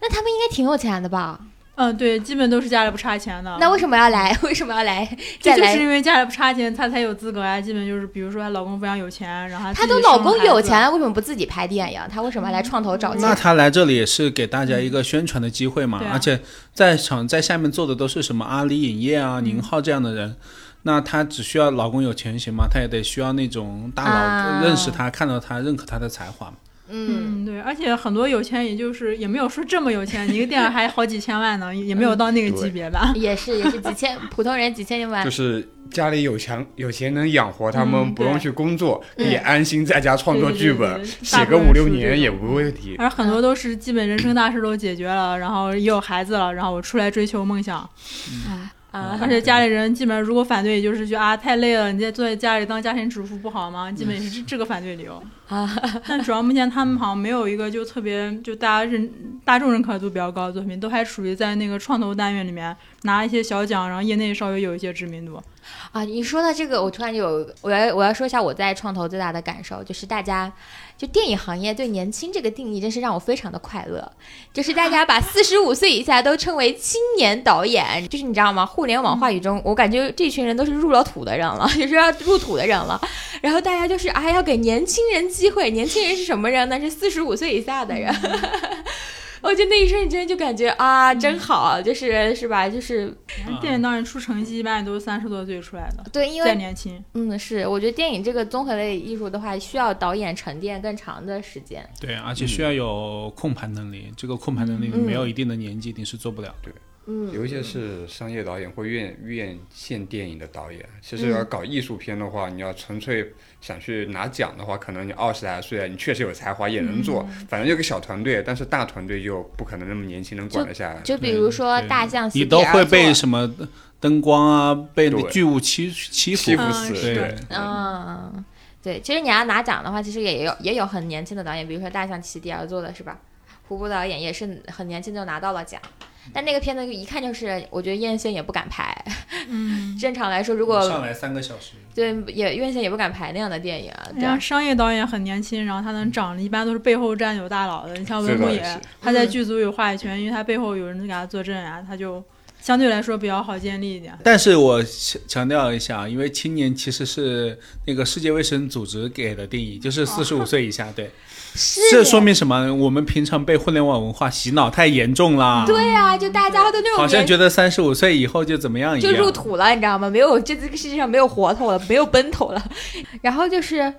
那他们应该挺有钱的吧？嗯，对，基本都是家里不差钱的。那为什么要来？为什么要来？这就是因为家里不差钱，她才有资格啊。基本就是，比如说她老公非常有钱，然后她都老公有钱，为什么不自己拍电影？她为什么要来创投找钱？那她来这里也是给大家一个宣传的机会嘛，而且在场在下面坐的都是什么阿里影业啊、嗯宁浩这样的人，那她只需要老公有钱行吗？她也得需要那种大佬、啊认识她、看到她、认可她的才华嘛。嗯，嗯，对，而且很多有钱，也就是也没有说这么有钱，你一个电影还好几千万呢，也没有到那个级别吧。也是也是几千普通人几千万就，是家里有钱有钱能养活他嗯们，不用去工作，可嗯以安心在家创作剧本，对对对对写个五六年也种无问题。而很多都是基本人生大事都解决了，然后也有孩子了，然后我出来追求梦想。啊而且家里人基本上如果反对，就是觉得啊太累了，你在坐在家里当家庭主妇不好吗？基本也是这这个反对理由。啊，但主要目前他们好像没有一个就特别就大家认大众认可度比较高的作品，都还属于在那个创投单元里面拿一些小奖，然后业内稍微有一些知名度。啊，你说到这个，我突然就有我要我要说一下我在创投最大的感受，就是大家就电影行业对年轻这个定义，真是让我非常的快乐。就是大家把四十五岁以下都称为青年导演，就是你知道吗？互联网话语中，我感觉这群人都是入了土的人了，就是要入土的人了。然后大家就是啊，要给年轻人机会，年轻人是什么人呢？是四十五岁以下的人。我就那一瞬间就感觉啊，真好，就是是吧？就是电影导演出成绩一般也都是三十多岁出来的，对，因再为年轻。嗯，是，我觉得电影这个综合类艺术的话，需要导演沉淀更长的时间。对，而且需要有控盘能力，这个控盘能力嗯没有一定的年纪你是做不了的。嗯，有一些是商业导演或院院线电影的导演，其实嗯。要搞艺术片的话，你要纯粹想去拿奖的话，可能你二十来岁，你确实有才华也能做，嗯。反正有个小团队，但是大团队就不可能那么年轻能管得下来。就比如说大象你都会被什么灯光啊，被巨物欺欺负。欺负嗯死，是对，嗯，对，其实你要拿奖的话，其实也有也有很年轻的导演，比如说《大象席地而坐》的是吧？胡波导演也是很年轻就拿到了奖，但那个片子一看就是，我觉得院线也不敢拍。嗯，正常来说，如果上来三个小时，对也院线也不敢拍那样的电影啊。对商业导演很年轻，然后他能长的一般都是背后站有大佬的。你像文牧野他在剧组有话语权，因为他背后有人给他坐镇啊，他就相对来说比较好建立一点。但是我强强调一下，因为青年其实是那个世界卫生组织给的定义，就是四十五岁以下。对，是这说明什么？我们平常被互联网文化洗脑太严重啦。对啊，就大家都那种好像觉得三十五岁以后就怎么样一样就。入土了，你知道吗？没有这这个世界上没有活头了，没有奔头了。然后就是，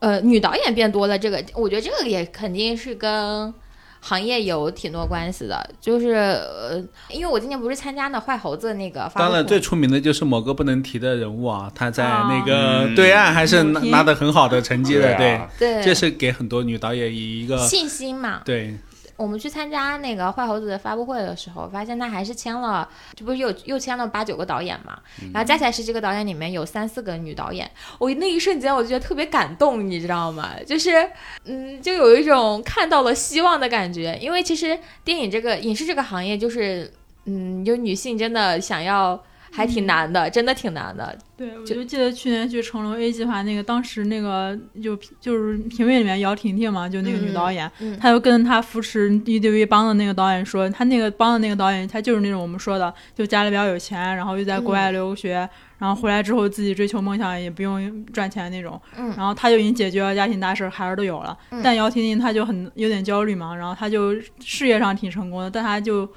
呃，女导演变多了，这个我觉得这个也肯定是跟行业有挺多关系的。就是呃，因为我今年不是参加那坏猴子那个发布当然，最出名的就是某个不能提的人物啊，他在啊那个嗯。对岸还是拿的很好的成绩的，对，啊，对。这是给很多女导演以一个信心嘛。对我们去参加那个坏猴子的发布会的时候，发现他还是签了，这不是又又签了八九个导演嘛？然后加起来十几个导演里面有三四个女导演，我那一瞬间我就觉得特别感动，你知道吗？就是嗯，就有一种看到了希望的感觉，因为其实电影这个影视这个行业就是嗯，有女性真的想要还挺难的，真的挺难的。对，我就就记得去年去成龙 A 计划那个，当时那个就就是评委里面姚婷婷嘛，就那个女导演，嗯她就跟她扶持 EDV 帮的那个导演说，她那个帮的那个导演，她就是那种我们说的，就家里比较有钱，然后又在国外留学，然后回来之后自己追求梦想也不用赚钱那种，嗯然后他就已经解决了家庭大事，孩儿都有了，嗯但姚婷婷她就很有点焦虑嘛，然后她就事业上挺成功的，但她就。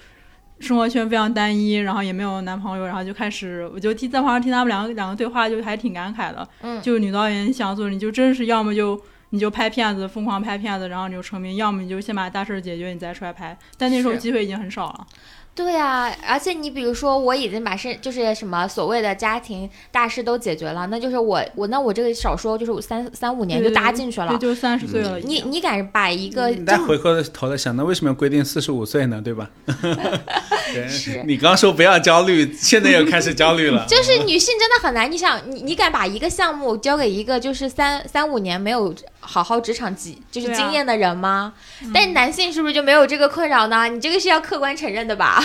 生活圈非常单一，然后也没有男朋友，然后就开始，我就听在旁边听他们两个两个对话，就还挺感慨的。嗯就是女导演想做，你就真是要么就你就拍片子，疯狂拍片子，然后你就成名；要么你就先把大事儿解决，你再出来拍。但那时候机会已经很少了。对啊，而且你比如说，我已经把是就是什么所谓的家庭大事都解决了，那就是我我那我这个少说就是三三五年就搭进去了对，。就三十岁了。你你敢把一个你再回过头来想，那为什么要规定四十五岁呢？对吧？对是你刚说不要焦虑，现在又开始焦虑了。就是女性真的很难，你想，你你敢把一个项目交给一个就是三三五年没有好好职场经就是经验的人吗？但男性是不是就没有这个困扰呢？你这个是要客观承认的吧？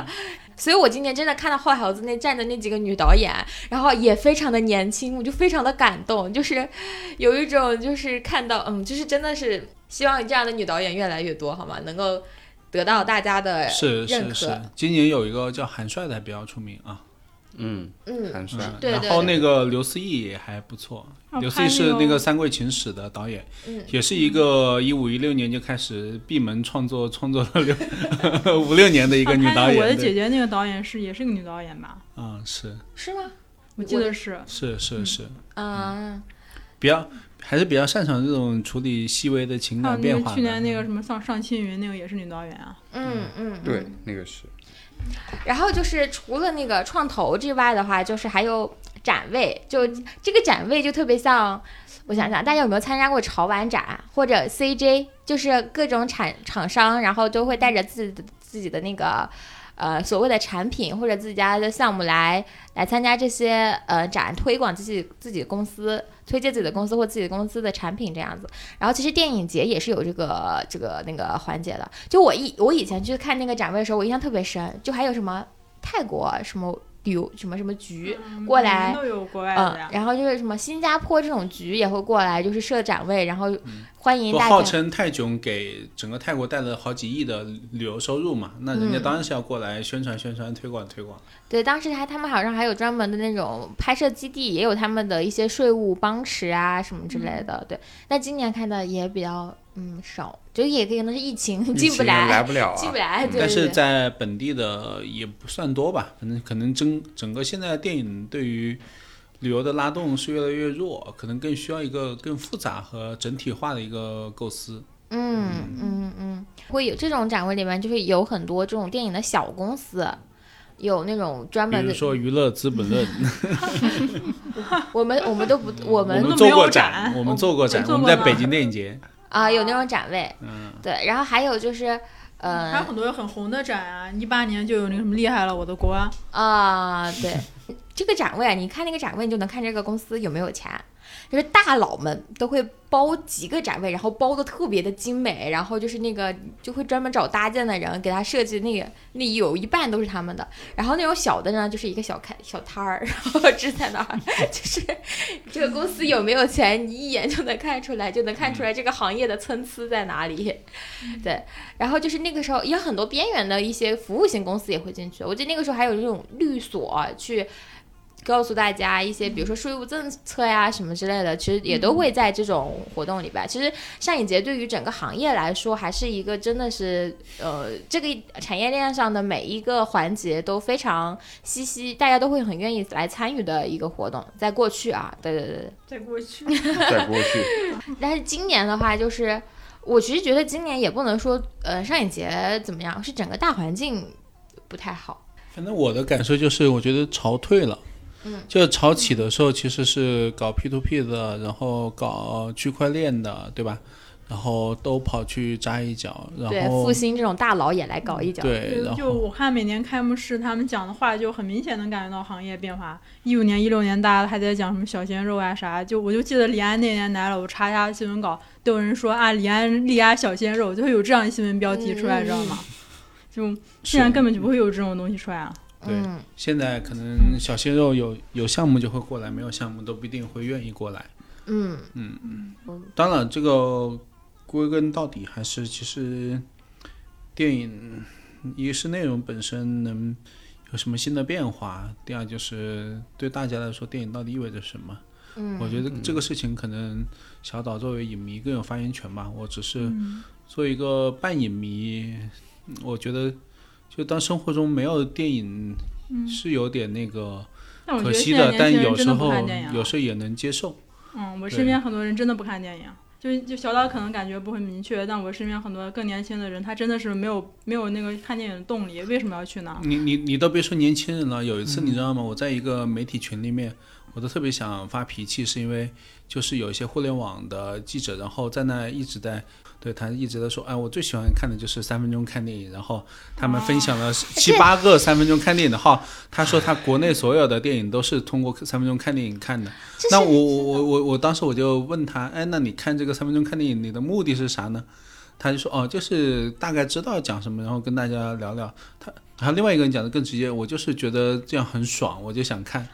所以我今年真的看到坏猴子那站的那几个女导演，然后也非常的年轻，我就非常的感动，就是有一种就是看到，嗯，就是真的是希望这样的女导演越来越多，好吗？能够得到大家的是认可是是，今年有一个叫韩帅的还比较出名啊，嗯，嗯，很帅。对对对然后那个刘思义也还不错，哦刘思义是那个《三桂情史》的导演，嗯也是一个一五一六年就开始闭门创作，创作了六 五六年的一个女导演。我的姐姐那个导演是也是个女导演吧？嗯、是是吗？我记得是。是是是，嗯、比较还是比较擅长这种处理细微的情感变化去年那个什么上上青云那个也是女导演啊。嗯嗯，对嗯，那个是。然后就是除了那个创投之外的话，就是还有展位，就这个展位就特别像，我想想，大家有没有参加过潮玩展或者 CJ？就是各种产厂商，然后都会带着自己的自己的那个。呃，所谓的产品或者自己家的项目来来参加这些呃展，推广自己自己公司，推荐自己的公司或自己的公司的产品这样子。然后其实电影节也是有这个这个那个环节的。就我以我以前去看那个展位的时候，我印象特别深，就还有什么泰国什么旅游什么什么局，过来都有国外嗯的呀，。然后就是什么新加坡这种局也会过来，就是设展位，然后欢迎号大家。号称泰囧给整个泰国带了好几亿的旅游收入嘛，那人家嗯当然是要过来宣传宣传、推广推广。对，当时还他们好像还有专门的那种拍摄基地，也有他们的一些税务帮持啊什么之类的。对，那今年看的也比较嗯少，就也可能是疫情进不来来，不了啊进不。来。对但是在本地的也不算多吧，反正可能整整个现在的电影对于旅游的拉动是越来越弱，可能更需要一个更复杂和整体化的一个构思。嗯嗯嗯，会有这种展位里面，就是有很多这种电影的小公司，有那种专比如门的。说娱乐资本论，我们我们都不，我我们做过展我们做过展，我们在北京电影节，啊有那种展位，嗯，对，然后还有就是，呃还有很多很红的展啊，一八年就有那个什么厉害了我的国啊，啊对，这个展位啊，你看那个展位，你就能看这个公司有没有钱。就是大佬们都会包几个展位，然后包的特别的精美，然后就是那个就会专门找搭建的人给他设计那个，那有一半都是他们的。然后那种小的呢，就是一个小开小摊儿，然后支在那儿，就是这个公司有没有钱，你一眼就能看出来，就能看出来这个行业的参差在哪里。对，然后就是那个时候有很多边缘的一些服务型公司也会进去，我记得那个时候还有这种律所去。告诉大家一些，比如说税务政策呀什么之类的，其实也都会在这种活动里边。其实上影节对于整个行业来说，还是一个真的是，呃，这个产业链上的每一个环节都非常稀稀，大家都会很愿意来参与的一个活动。在过去啊，对对对对，在过去，在过去，但是今年的话，就是我其实觉得今年也不能说，呃，上影节怎么样，是整个大环境不太好。反正我的感受就是，我觉得潮退了。嗯，就潮起的时候，其实是搞 P to P 的，然后搞区块链的，对吧？然后都跑去扎一脚，然对，后复兴这种大佬也来搞一脚。对，就就然后我看每年开幕式他们讲的话，就很明显能感觉到行业变化。一五年、一六年大家还在讲什么小鲜肉啊啥，就我就记得李安那年来了，我查一下新闻稿，都有人说啊李安力压小鲜肉，就会有这样的新闻标题出来，嗯知道吗？就现在根本就不会有这种东西出来啊。对嗯，现在可能小鲜肉有有项目就会过来，没有项目都不一定会愿意过来。嗯嗯当然，这个归根到底还是其实电影一是内容本身能有什么新的变化，第二就是对大家来说电影到底意味着什么。嗯，我觉得这个事情可能小岛作为影迷更有发言权吧。我只是嗯作为一个半影迷，嗯我觉得就当生活中没有电影是有点那个可惜的，但有时候有时候也能接受。嗯，我身边很多人真的不看电影，就就小岛可能感觉不会明确，但我身边很多更年轻的人，他真的是没有没有那个看电影的动力，为什么要去呢？你你你都别说年轻人了，有一次嗯你知道吗？我在一个媒体群里面，我都特别想发脾气，是因为就是有一些互联网的记者，然后在那一直在。对他一直在说，哎，我最喜欢看的就是三分钟看电影，然后他们分享了七八个三分钟看电影的号。他说他国内所有的电影都是通过三分钟看电影看的。那我我我我我当时我就问他，哎，那你看这个三分钟看电影，你的目的是啥呢？他就说，哦，就是大概知道讲什么，然后跟大家聊聊。他还有另外一个人讲的更直接，我就是觉得这样很爽，我就想看。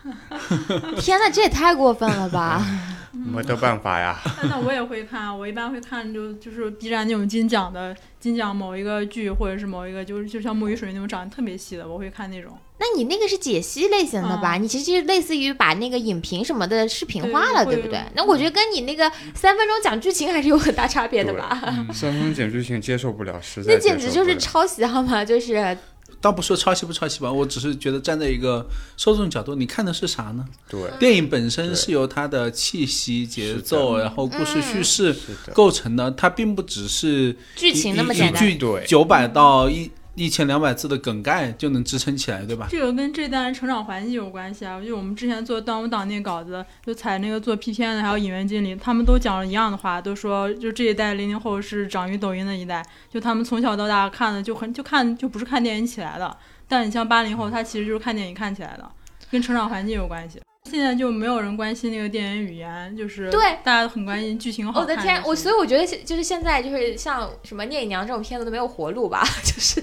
天呐，这也太过分了吧！没得办法呀。但 那我也会看，我一般会看就就是 B 站那种金奖的金奖某一个剧，或者是某一个就是就像木鱼水那种长得特别细的，我会看那种。那你那个是解析类型的吧？你其实就类似于把那个影评什么的视频化了，对对不对？那我觉得跟你那个三分钟讲剧情还是有很大差别的吧？三分钟讲剧情接受不了，实在那简直就是抄袭好吗？就是倒不说抄袭不抄袭吧，我只是觉得站在一个受众角度，你看的是啥呢？对，电影本身是由它的气息、节奏，然后故事叙事，构成的，它并不只是剧情那么一简单。对九百到一一千两百字的梗概就能支撑起来，对吧？这个跟这代人成长环境有关系啊。就我们之前做端午档那稿子，就采那个做 P 片的，还有影院经理，他们都讲了一样的话，都说就这一代零零后是长于抖音的一代，就他们从小到大看的就很就看就不是看电影起来的。但你像八零后，他其实就是看电影看起来的，跟成长环境有关系。现在就没有人关心那个电影语言，就是对大家都很关心剧情。我的天，我所以我觉得现就是现在就是像什么聂隐娘这种片子都没有活路吧？就是，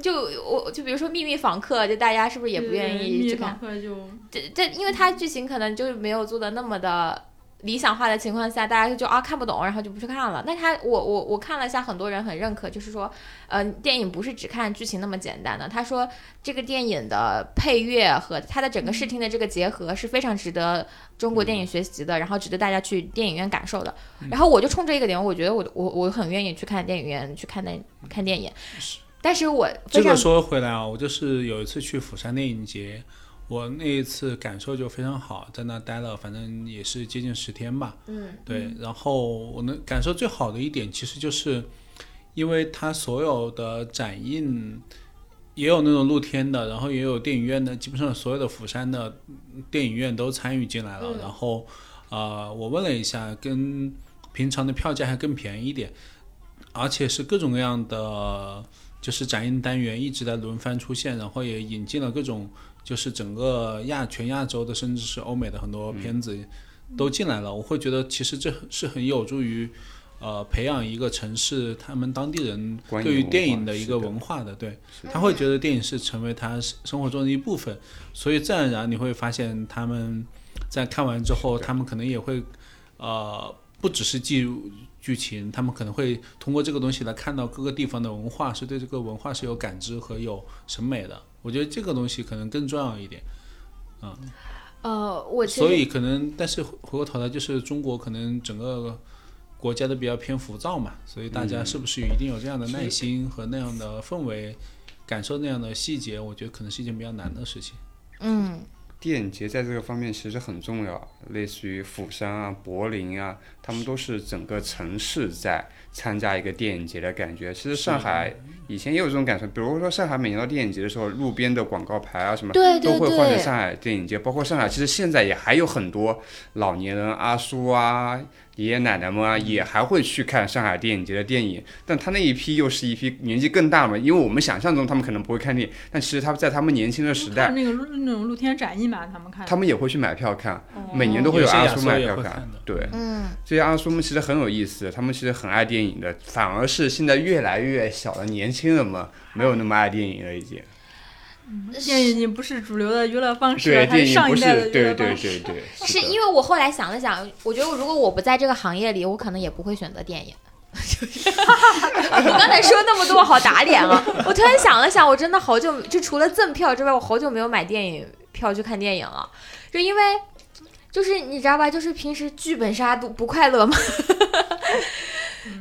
就我就比如说《秘密访客》，就大家是不是也不愿意去看访？客就这这，因为它剧情可能就是没有做的那么的理想化的情况下，大家就啊看不懂，然后就不去看了。那他我我我看了一下，很多人很认可，就是说，呃，电影不是只看剧情那么简单的。他说这个电影的配乐和它的整个视听的这个结合是非常值得中国电影学习的，然后值得大家去电影院感受的。然后我就冲这一个点，我觉得我我我很愿意去看电影院去看那看电影。但是我这个说回来啊，我就是有一次去釜山电影节，我那一次感受就非常好，在那待了，反正也是接近十天吧。嗯对，然后我能感受最好的一点，其实就是因为它所有的展映也有那种露天的，然后也有电影院的，基本上所有的釜山的电影院都参与进来了。嗯然后呃，我问了一下，跟平常的票价还更便宜一点，而且是各种各样的。就是展映单元一直在轮番出现，然后也引进了各种，就是整个亚全亚洲的，甚至是欧美的很多片子都进来了，我会觉得其实这是很有助于。呃，培养一个城市他们当地人对于电影的一个文化的，对，他会觉得电影是成为他生活中的一部分，所以自然而然你会发现他们在看完之后，他们可能也会呃，不只是记录剧情，他们可能会通过这个东西来看到各个地方的文化，是对这个文化是有感知和有审美的。我觉得这个东西可能更重要一点，嗯，呃，我所以可能，但是回过头来就是中国可能整个。国家都比较偏浮躁嘛，所以大家是不是一定有这样的耐心和那样的氛围，感受那样的细节？我觉得可能是一件比较难的事情。嗯，电影节在这个方面其实很重要，类似于釜山啊、柏林啊，他们都是整个城市在参加一个电影节的感觉。其实上海以前也有这种感受，比如说上海每年到电影节的时候，路边的广告牌啊什么，都会换成上海电影节。包括上海，其实现在也还有很多老年人阿叔啊。爷爷奶奶们啊，也还会去看上海电影节的电影，但他那一批又是一批年纪更大嘛，因为我们想象中他们可能不会看电影，但其实他们在他们年轻的时代，那个那种露天展映嘛，他们看，他们也会去买票看，每年都会有阿叔买票看，对，嗯，这些阿叔们其实很有意思，他们其实很爱电影的，反而是现在越来越小的年轻人们没有那么爱电影了，已经。电影已经不是主流的娱乐方式了，它是上一代的娱乐方式。对对对对是因为我后来想了想，我觉得如果我不在这个行业里，我可能也不会选择电影。我刚才说那么多，好打脸啊！我突然想了想，我真的好久就除了赠票之外，我好久没有买电影票去看电影了。就因为，就是你知道吧，就是平时剧本杀都不快乐吗？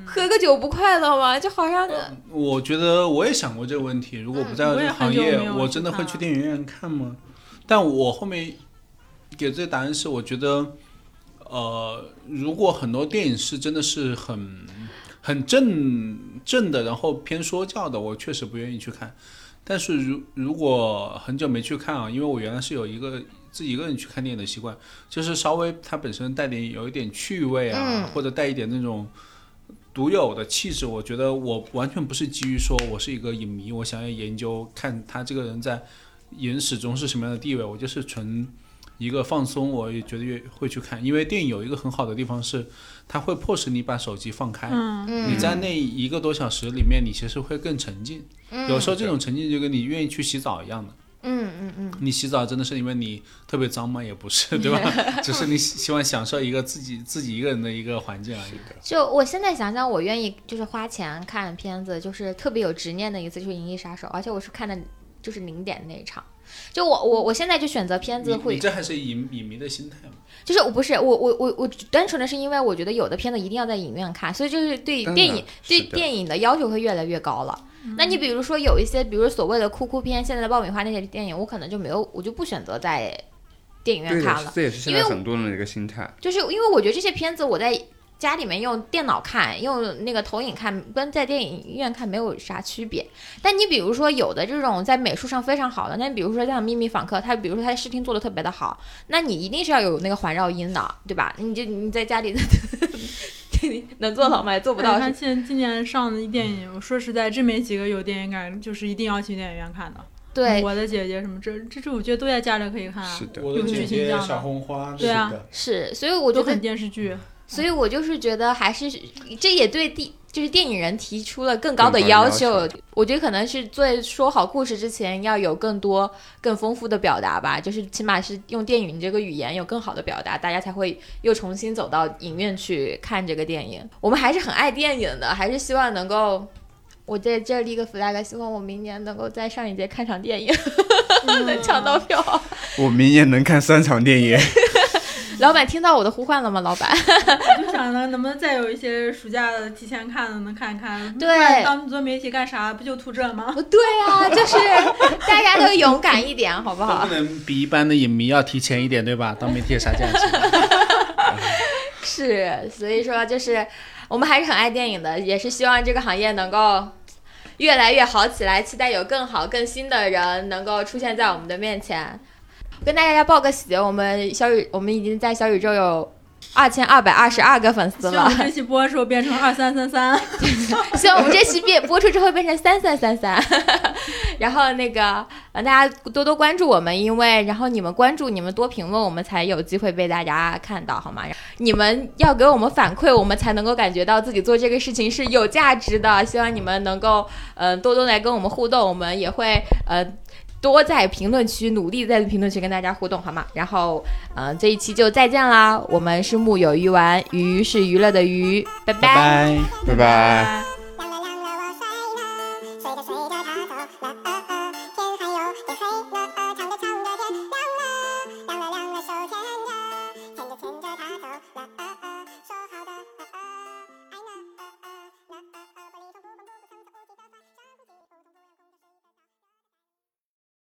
喝个酒不快乐吗？就好像……我觉得我也想过这个问题。如果不在这个行业，我真的会去电影院看吗？但我后面给这个答案是，我觉得，呃，如果很多电影是真的是很很正正的，然后偏说教的，我确实不愿意去看。但是如如果很久没去看啊，因为我原来是有一个自己一个人去看电影的习惯，就是稍微它本身带点有一点趣味啊，或者带一点那种。独有的气质，我觉得我完全不是基于说我是一个影迷，我想要研究看他这个人在影史中是什么样的地位，我就是纯一个放松，我也觉得越会去看。因为电影有一个很好的地方是，它会迫使你把手机放开，你在那一个多小时里面，你其实会更沉浸。有时候这种沉浸就跟你愿意去洗澡一样的。嗯嗯嗯，你洗澡真的是因为你特别脏吗？也不是，对吧？只是你希望享受一个自己自己一个人的一个环境而已。就我现在想想，我愿意就是花钱看片子，就是特别有执念的一次，就是《银翼杀手》，而且我是看的，就是零点那一场。就我我我现在就选择片子会，你这还是影影迷的心态吗？就是我不是我我我我单纯的是因为我觉得有的片子一定要在影院看，所以就是对电影对电影的要求会越来越高了。那你比如说有一些，比如所谓的哭哭片，现在的爆米花那些电影，我可能就没有，我就不选择在电影院看了。这也是现在很多人的一个心态。就是因为我觉得这些片子我在家里面用电脑看，用那个投影看，跟在电影院看没有啥区别。但你比如说有的这种在美术上非常好的，那比如说像《秘密访客》，它比如说它的视听做的特别的好，那你一定是要有那个环绕音的，对吧？你就你在家里 的。能做到吗？做不到。他现今年上的电影，我说实在，真没几个有电影感，就是一定要去电影院看的。对，我的姐姐什么这这这，我觉得都在家里可以看。是的，我的姐姐小红花。对啊，是，所以我就很电视剧。所以我就是觉得，还是这也对第就是电影人提出了更高的要求。我觉得可能是在说好故事之前，要有更多更丰富的表达吧。就是起码是用电影这个语言有更好的表达，大家才会又重新走到影院去看这个电影。我们还是很爱电影的，还是希望能够我在这立个 flag，希望我明年能够在上一节看场电影，能 抢到票。我明年能看三场电影。老板听到我的呼唤了吗？老板，我就想呢，能不能再有一些暑假的提前看的，能看一看。对，当做媒体干啥？不就图这吗？对啊，就是大家都勇敢一点，好不好？不能比一般的影迷要提前一点，对吧？当媒体有啥价值？是，所以说就是我们还是很爱电影的，也是希望这个行业能够越来越好起来，期待有更好、更新的人能够出现在我们的面前。跟大家报个喜，我们小宇我们已经在小宇宙有二千二百二十二个粉丝了。这期播出变成二三三三，希望我们这期变播出之后变成三三三三。然后那个呃，大家多多关注我们，因为然后你们关注，你们多评论，我们才有机会被大家看到，好吗？你们要给我们反馈，我们才能够感觉到自己做这个事情是有价值的。希望你们能够嗯、呃多多来跟我们互动，我们也会呃。多在评论区努力在评论区跟大家互动好吗？然后，嗯、这一期就再见啦！我们是木有鱼丸，鱼是娱乐的鱼，拜拜拜拜。拜拜拜拜